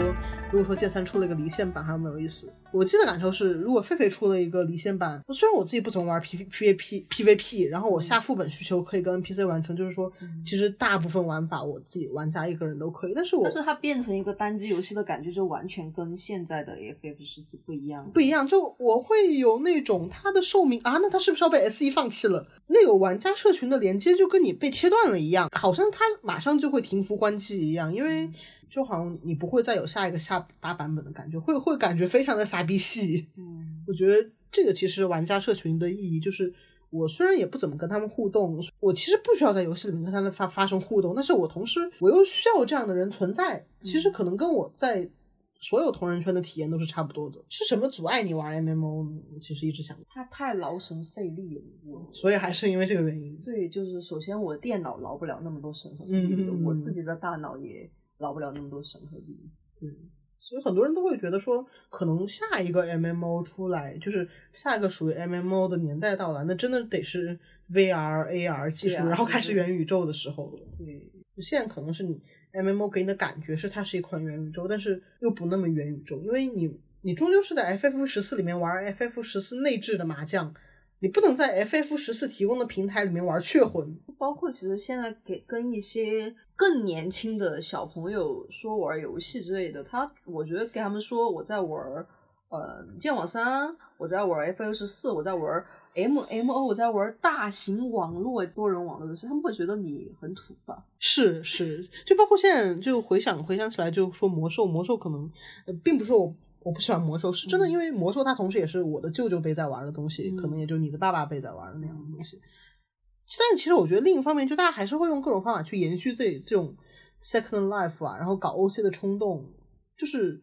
如果说剑三出了一个离线版，还有没有意思？我记得感受是，如果狒狒出了一个离线版，虽然我自己不怎么玩 P P V P P V P，然后我下副本需求可以跟 N P C 完成，就是说，其实大部分玩法我自己玩家一个人都可以，但是我但是它变成一个单机游戏的感觉，就完全跟现在的 FF 十四不一样。不一样，就我会有那种它的寿命啊，那它是不是要被 S E 放弃了？那个玩家社群的连接就跟你被切断了一样，好像它马上就会停服关机一样，因为就好像你不会再有下一个下大版本的感觉，会会感觉非常的傻逼戏。嗯，我觉得这个其实玩家社群的意义就是。我虽然也不怎么跟他们互动，我其实不需要在游戏里面跟他们发发生互动，但是我同时我又需要这样的人存在。其实可能跟我在所有同人圈的体验都是差不多的。是什么阻碍你玩 MMO？呢我其实一直想，它太劳神费力了。我所以还是因为这个原因。对，就是首先我电脑劳不了那么多神和费嗯力，嗯嗯我自己的大脑也劳不了那么多神和嗯。所以很多人都会觉得说，可能下一个 MMO 出来，就是下一个属于 MMO 的年代到来，那真的得是 VR、AR 技术，啊然后开始对元宇宙的时候了。对，现在可能是你 MMO 给你的感觉是它是一款元宇宙，但是又不那么元宇宙，因为你你终究是在 FF 十四里面玩 FF 十四内置的麻将，你不能在 FF 十四提供的平台里面玩雀魂。包括其实现在给跟一些更年轻的小朋友说玩游戏之类的，他我觉得给他们说我在玩呃剑网三，我在玩 FF 十四，我在玩 M M O，我在玩大型网络多人网络游戏，他们会觉得你很土吧？是是，就包括现在就回想回想起来，就说魔兽，魔兽可能、呃、并不是我我不喜欢魔兽，是真的，因为魔兽它同时也是我的舅舅辈在玩的东西，可能也就你的爸爸辈在玩的那样的东西。但是其实我觉得另一方面，就大家还是会用各种方法去延续自己这种 Second Life 啊，然后搞 OC 的冲动，就是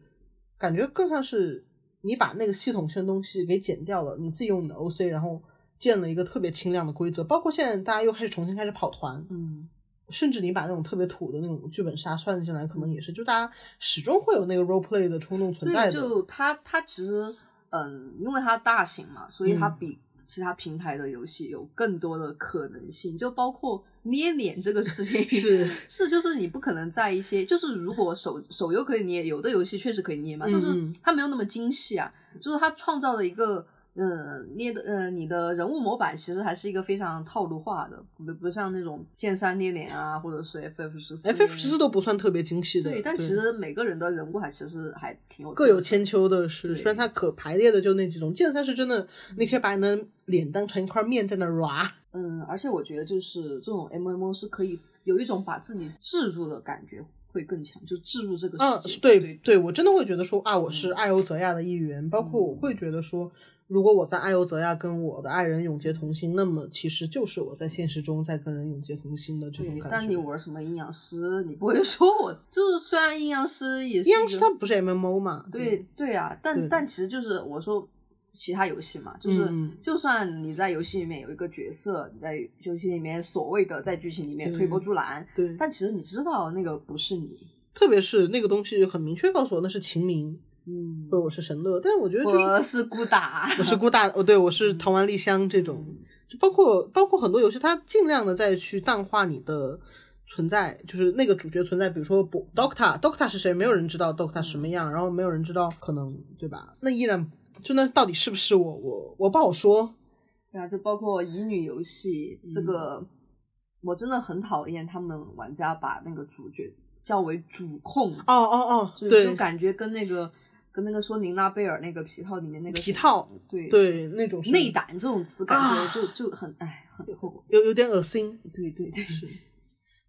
感觉更像是你把那个系统性的东西给剪掉了，你自己用你的 OC，然后建了一个特别清亮的规则。包括现在大家又开始重新开始跑团，嗯，甚至你把那种特别土的那种剧本杀算进来，可能也是，就大家始终会有那个 role play 的冲动存在对，的。就它它其实嗯，因为它大型嘛，所以它嗯。比其他平台的游戏有更多的可能性，就包括捏脸这个事情是。是就是你不可能在一些就是如果手手游可以捏，有的游戏确实可以捏嘛，嗯就是嗯。它没有那么精细啊，就是它创造了一个嗯，捏的，嗯，你的人物模板其实还是一个非常套路化的，不不像那种剑三捏脸啊，或者是 FF 十四 FF 十四都不算特别精细的，对，但其实每个人的人物还其实还挺有各有千秋的是，对虽然它可排列的就那几种，剑三是真的，你可以把你的脸当成一块面在那儿 ra。嗯，而且我觉得就是这种 MMO 是可以有一种把自己置入的感觉会更强，就置入这个嗯世界。，对对对，我真的会觉得说啊，我是艾欧泽亚的一员，包括我会觉得说，如果我在艾欧泽亚跟我的爱人永结同心，那么其实就是我在现实中在跟人永结同心的这种对，感觉。但你玩什么阴阳师，你不会说我就是虽然阴阳师也是阴阳师它不是 MMO 嘛？对对啊，但但其实就是我说其他游戏嘛，就是、嗯就算你在游戏里面有一个角色，你在游戏里面所谓的在剧情里面推波助澜，对，但其实你知道那个不是你，特别是那个东西很明确告诉我那是秦明，嗯或者我是神乐，但是我觉得就是我是孤打，我是孤打，哦，对，我是藤丸丽香这种，就包括包括很多游戏，它尽量的在去淡化你的存在，就是那个主角存在，比如说不 Doctor，Doctor 是谁？没有人知道 Doctor 什么样，然后没有人知道，可能对吧？那依然就那到底是不是我？我我不好说。对啊，就包括乙女游戏、这嗯个，我真的很讨厌他们玩家把那个主角叫为主控，哦哦哦，对就感觉跟那个跟那个说宁娜贝尔那个皮套里面那个皮套，对对那种内胆这种词，感啊觉就就很哎很后有有点恶心。对对对，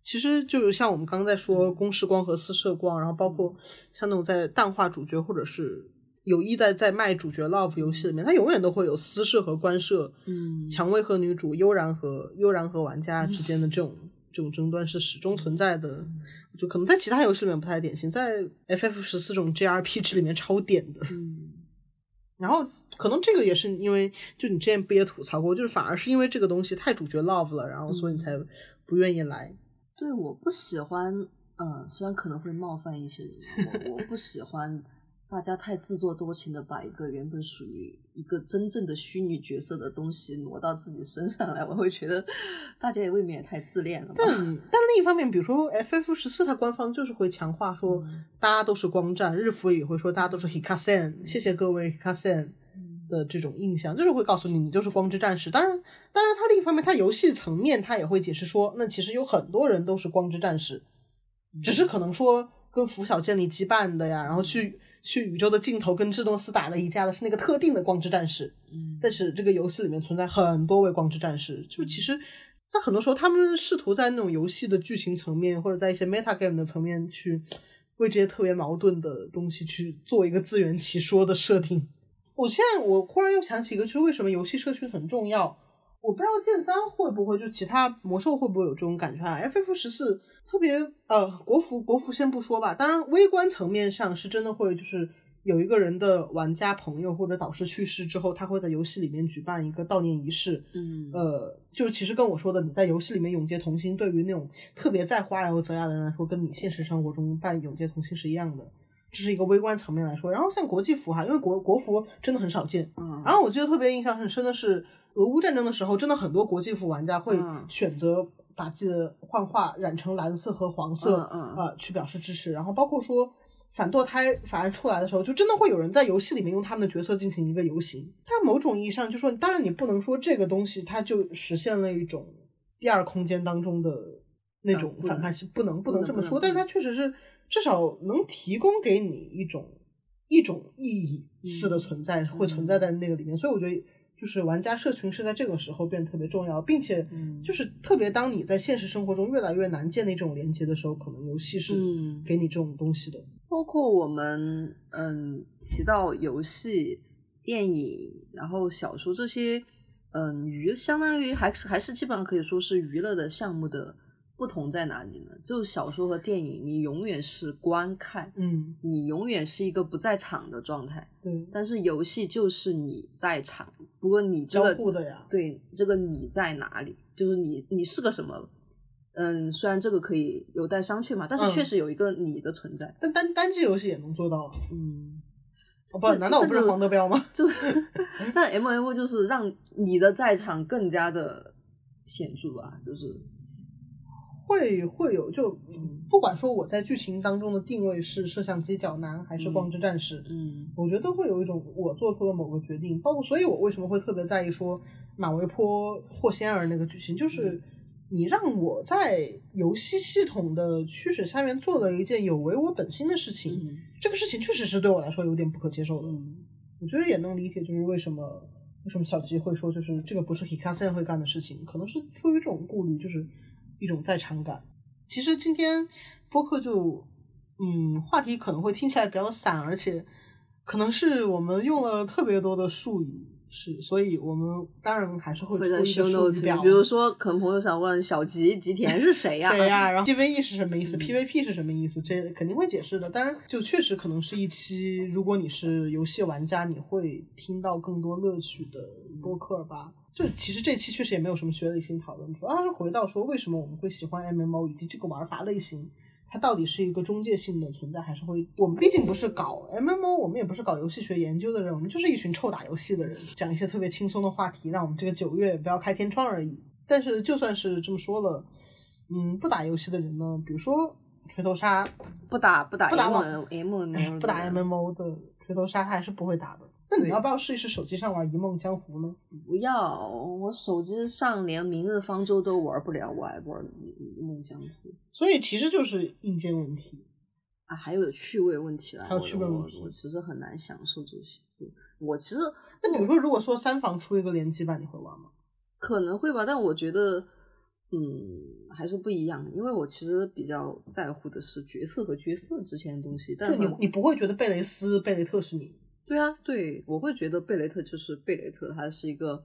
其实就是像我们刚刚在说公式光和私设光，然后包括像那种在淡化主角或者是有意在在卖主角 love 游戏里面，它永远都会有私设和官设，嗯蔷薇和女主，悠然和悠然和玩家之间的这种 这种争端是始终存在的。就可能在其他游戏里面不太典型，在 FF 十四这种 JRPG 里面超点的。嗯然后可能这个也是因为，就你之前不也吐槽过，就是反而是因为这个东西太主角 love 了，然后所以你才不愿意来。对，我不喜欢，嗯，虽然可能会冒犯一些人，我我不喜欢大家太自作多情的把一个原本属于一个真正的虚拟角色的东西挪到自己身上来，我会觉得大家也未免也太自恋了吧。但但另一方面，比如说 FF 十四，它官方就是会强化说大家都是光战，日服也会说大家都是 Hikasen，谢谢各位 Hikasen 的这种印象，就是会告诉你你就是光之战士。当然，当然它另一方面，它游戏层面它也会解释说，那其实有很多人都是光之战士，只是可能说跟拂晓建立羁绊的呀，然后去去宇宙的尽头跟智诺斯打了一架的是那个特定的光之战士。嗯但是这个游戏里面存在很多位光之战士，就其实，在很多时候，他们试图在那种游戏的剧情层面，或者在一些 meta game 的层面去为这些特别矛盾的东西去做一个自圆其说的设定。我现在我忽然又想起一个，就是为什么游戏社区很重要。我不知道剑三会不会，就其他魔兽会不会有这种感觉啊？FF 十四特别呃，国服国服先不说吧，当然微观层面上是真的会就是有一个人的玩家朋友或者导师去世之后，他会在游戏里面举办一个悼念仪式。嗯呃，就其实跟我说的，你在游戏里面永结同心，对于那种特别在乎艾欧泽亚的人来说，跟你现实生活中办永结同心是一样的。这是一个微观层面来说，然后像国际服哈，因为国国服真的很少见，嗯然后我记得特别印象很深的是，俄乌战争的时候，真的很多国际服玩家会嗯选择把自己的幻化染成蓝色和黄色，嗯嗯呃，去表示支持。然后包括说反堕胎法案出来的时候，就真的会有人在游戏里面用他们的角色进行一个游行。但某种意义上，就说当然你不能说这个东西它就实现了一种第二空间当中的那种反叛性，不能不不能这么说。但是它确实是至少能提供给你一种一种意义似的存在，会存在在那个里面。所以我觉得，就是玩家社群是在这个时候变得特别重要，并且嗯就是特别当你在现实生活中越来越难建立这种连接的时候，可能游戏是嗯给你这种东西的。包括我们嗯提到游戏、电影，然后小说这些，嗯娱相当于还是还是基本上可以说是娱乐的项目的不同在哪里呢？就小说和电影，你永远是观看，嗯，你永远是一个不在场的状态，对，但是游戏就是你在场，不过你这交个互的呀。对，这个你在哪里？就是你，你是个什么？嗯，虽然这个可以有待商榷嘛，但是嗯确实有一个你的存在。但单单机游戏也能做到啊。嗯，哦不，难道我不是黄德彪吗？就但 M M 就是让你的在场更加的显著吧，就是会会有就不管说我在剧情当中的定位是摄像机角男还是光之战士，嗯。我觉得都会有一种我做出了某个决定，包括所以，我为什么会特别在意说马维坡霍仙儿那个剧情，就是你让我在游戏系统的驱使下面做了一件有违我本心的事情，嗯这个事情确实是对我来说有点不可接受的。嗯。我觉得也能理解，就是为什么为什么小吉会说，就是这个不是 Hikasen 会干的事情，可能是出于这种顾虑，就是一种在场感。其实今天播客就，嗯，话题可能会听起来比较散，而且可能是我们用了特别多的术语，是，所以我们当然还是会出一个术语表，比如说，可能朋友想问小吉吉田是谁呀、谁呀、然后 PVE 是什么意思、嗯 p v p 是什么意思？这肯定会解释的。当然，就确实可能是一期，如果你是游戏玩家，你会听到更多乐趣的播客吧。就其实这期确实也没有什么学理性讨论，主要还是回到说为什么我们会喜欢 MMO 以及这个玩法类型，它到底是一个中介性的存在，还是会我们毕竟不是搞 MMO，我们也不是搞游戏学研究的人，我们就是一群臭打游戏的人，讲一些特别轻松的话题，让我们这个九月不要开天窗而已。但是就算是这么说了，嗯，不打游戏的人呢，比如说锤头鲨，不打不打不打 M M 不打 MMO 的锤头鲨，他还是不会打的。那你要不要试一试手机上玩《一梦江湖》呢？不要，我手机上连《明日方舟》都玩不了，我还玩《一梦江湖》所以其实就是硬件问题。啊？还有趣味问题啦，还有趣味问题我我其实很难享受这些。我其实那比如说，如果说三房出一个联机版，你会玩吗？可能会吧，但我觉得，嗯，还是不一样。因为我其实比较在乎的是角色和角色之间的东西。但就你你不会觉得贝雷斯、贝雷特是你？对啊，对，我会觉得贝雷特就是贝雷特，他是一个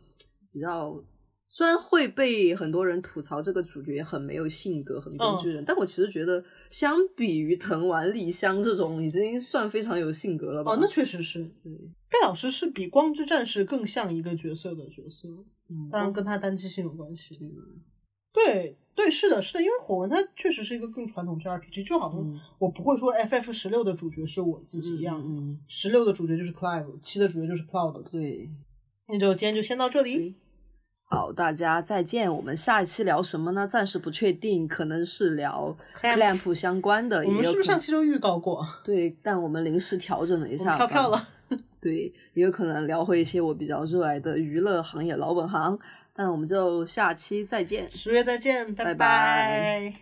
比较虽然会被很多人吐槽这个主角很没有性格、很工具人，但我其实觉得相比于藤丸丽香这种，已经算非常有性格了吧？哦，那确实是。对，贝老师是比光之战士更像一个角色的角色，嗯当然跟他单机性有关系。嗯对对，是的，是的，因为火纹它确实是一个更传统 JRPG，就好像嗯我不会说 FF 十六的主角是我自己一样，嗯嗯十六的主角就是 Clive，七的主角就是 Cloud。对。那就今天就先到这里，好，大家再见。我们下一期聊什么呢？暂时不确定，可能是聊 Clamp 相关的，我们是不是上期就预告过？对，但我们临时调整了一下，跳票了。对，也有可能聊回一些我比较热爱的娱乐行业老本行。那我们就下期再见。十月再见，拜拜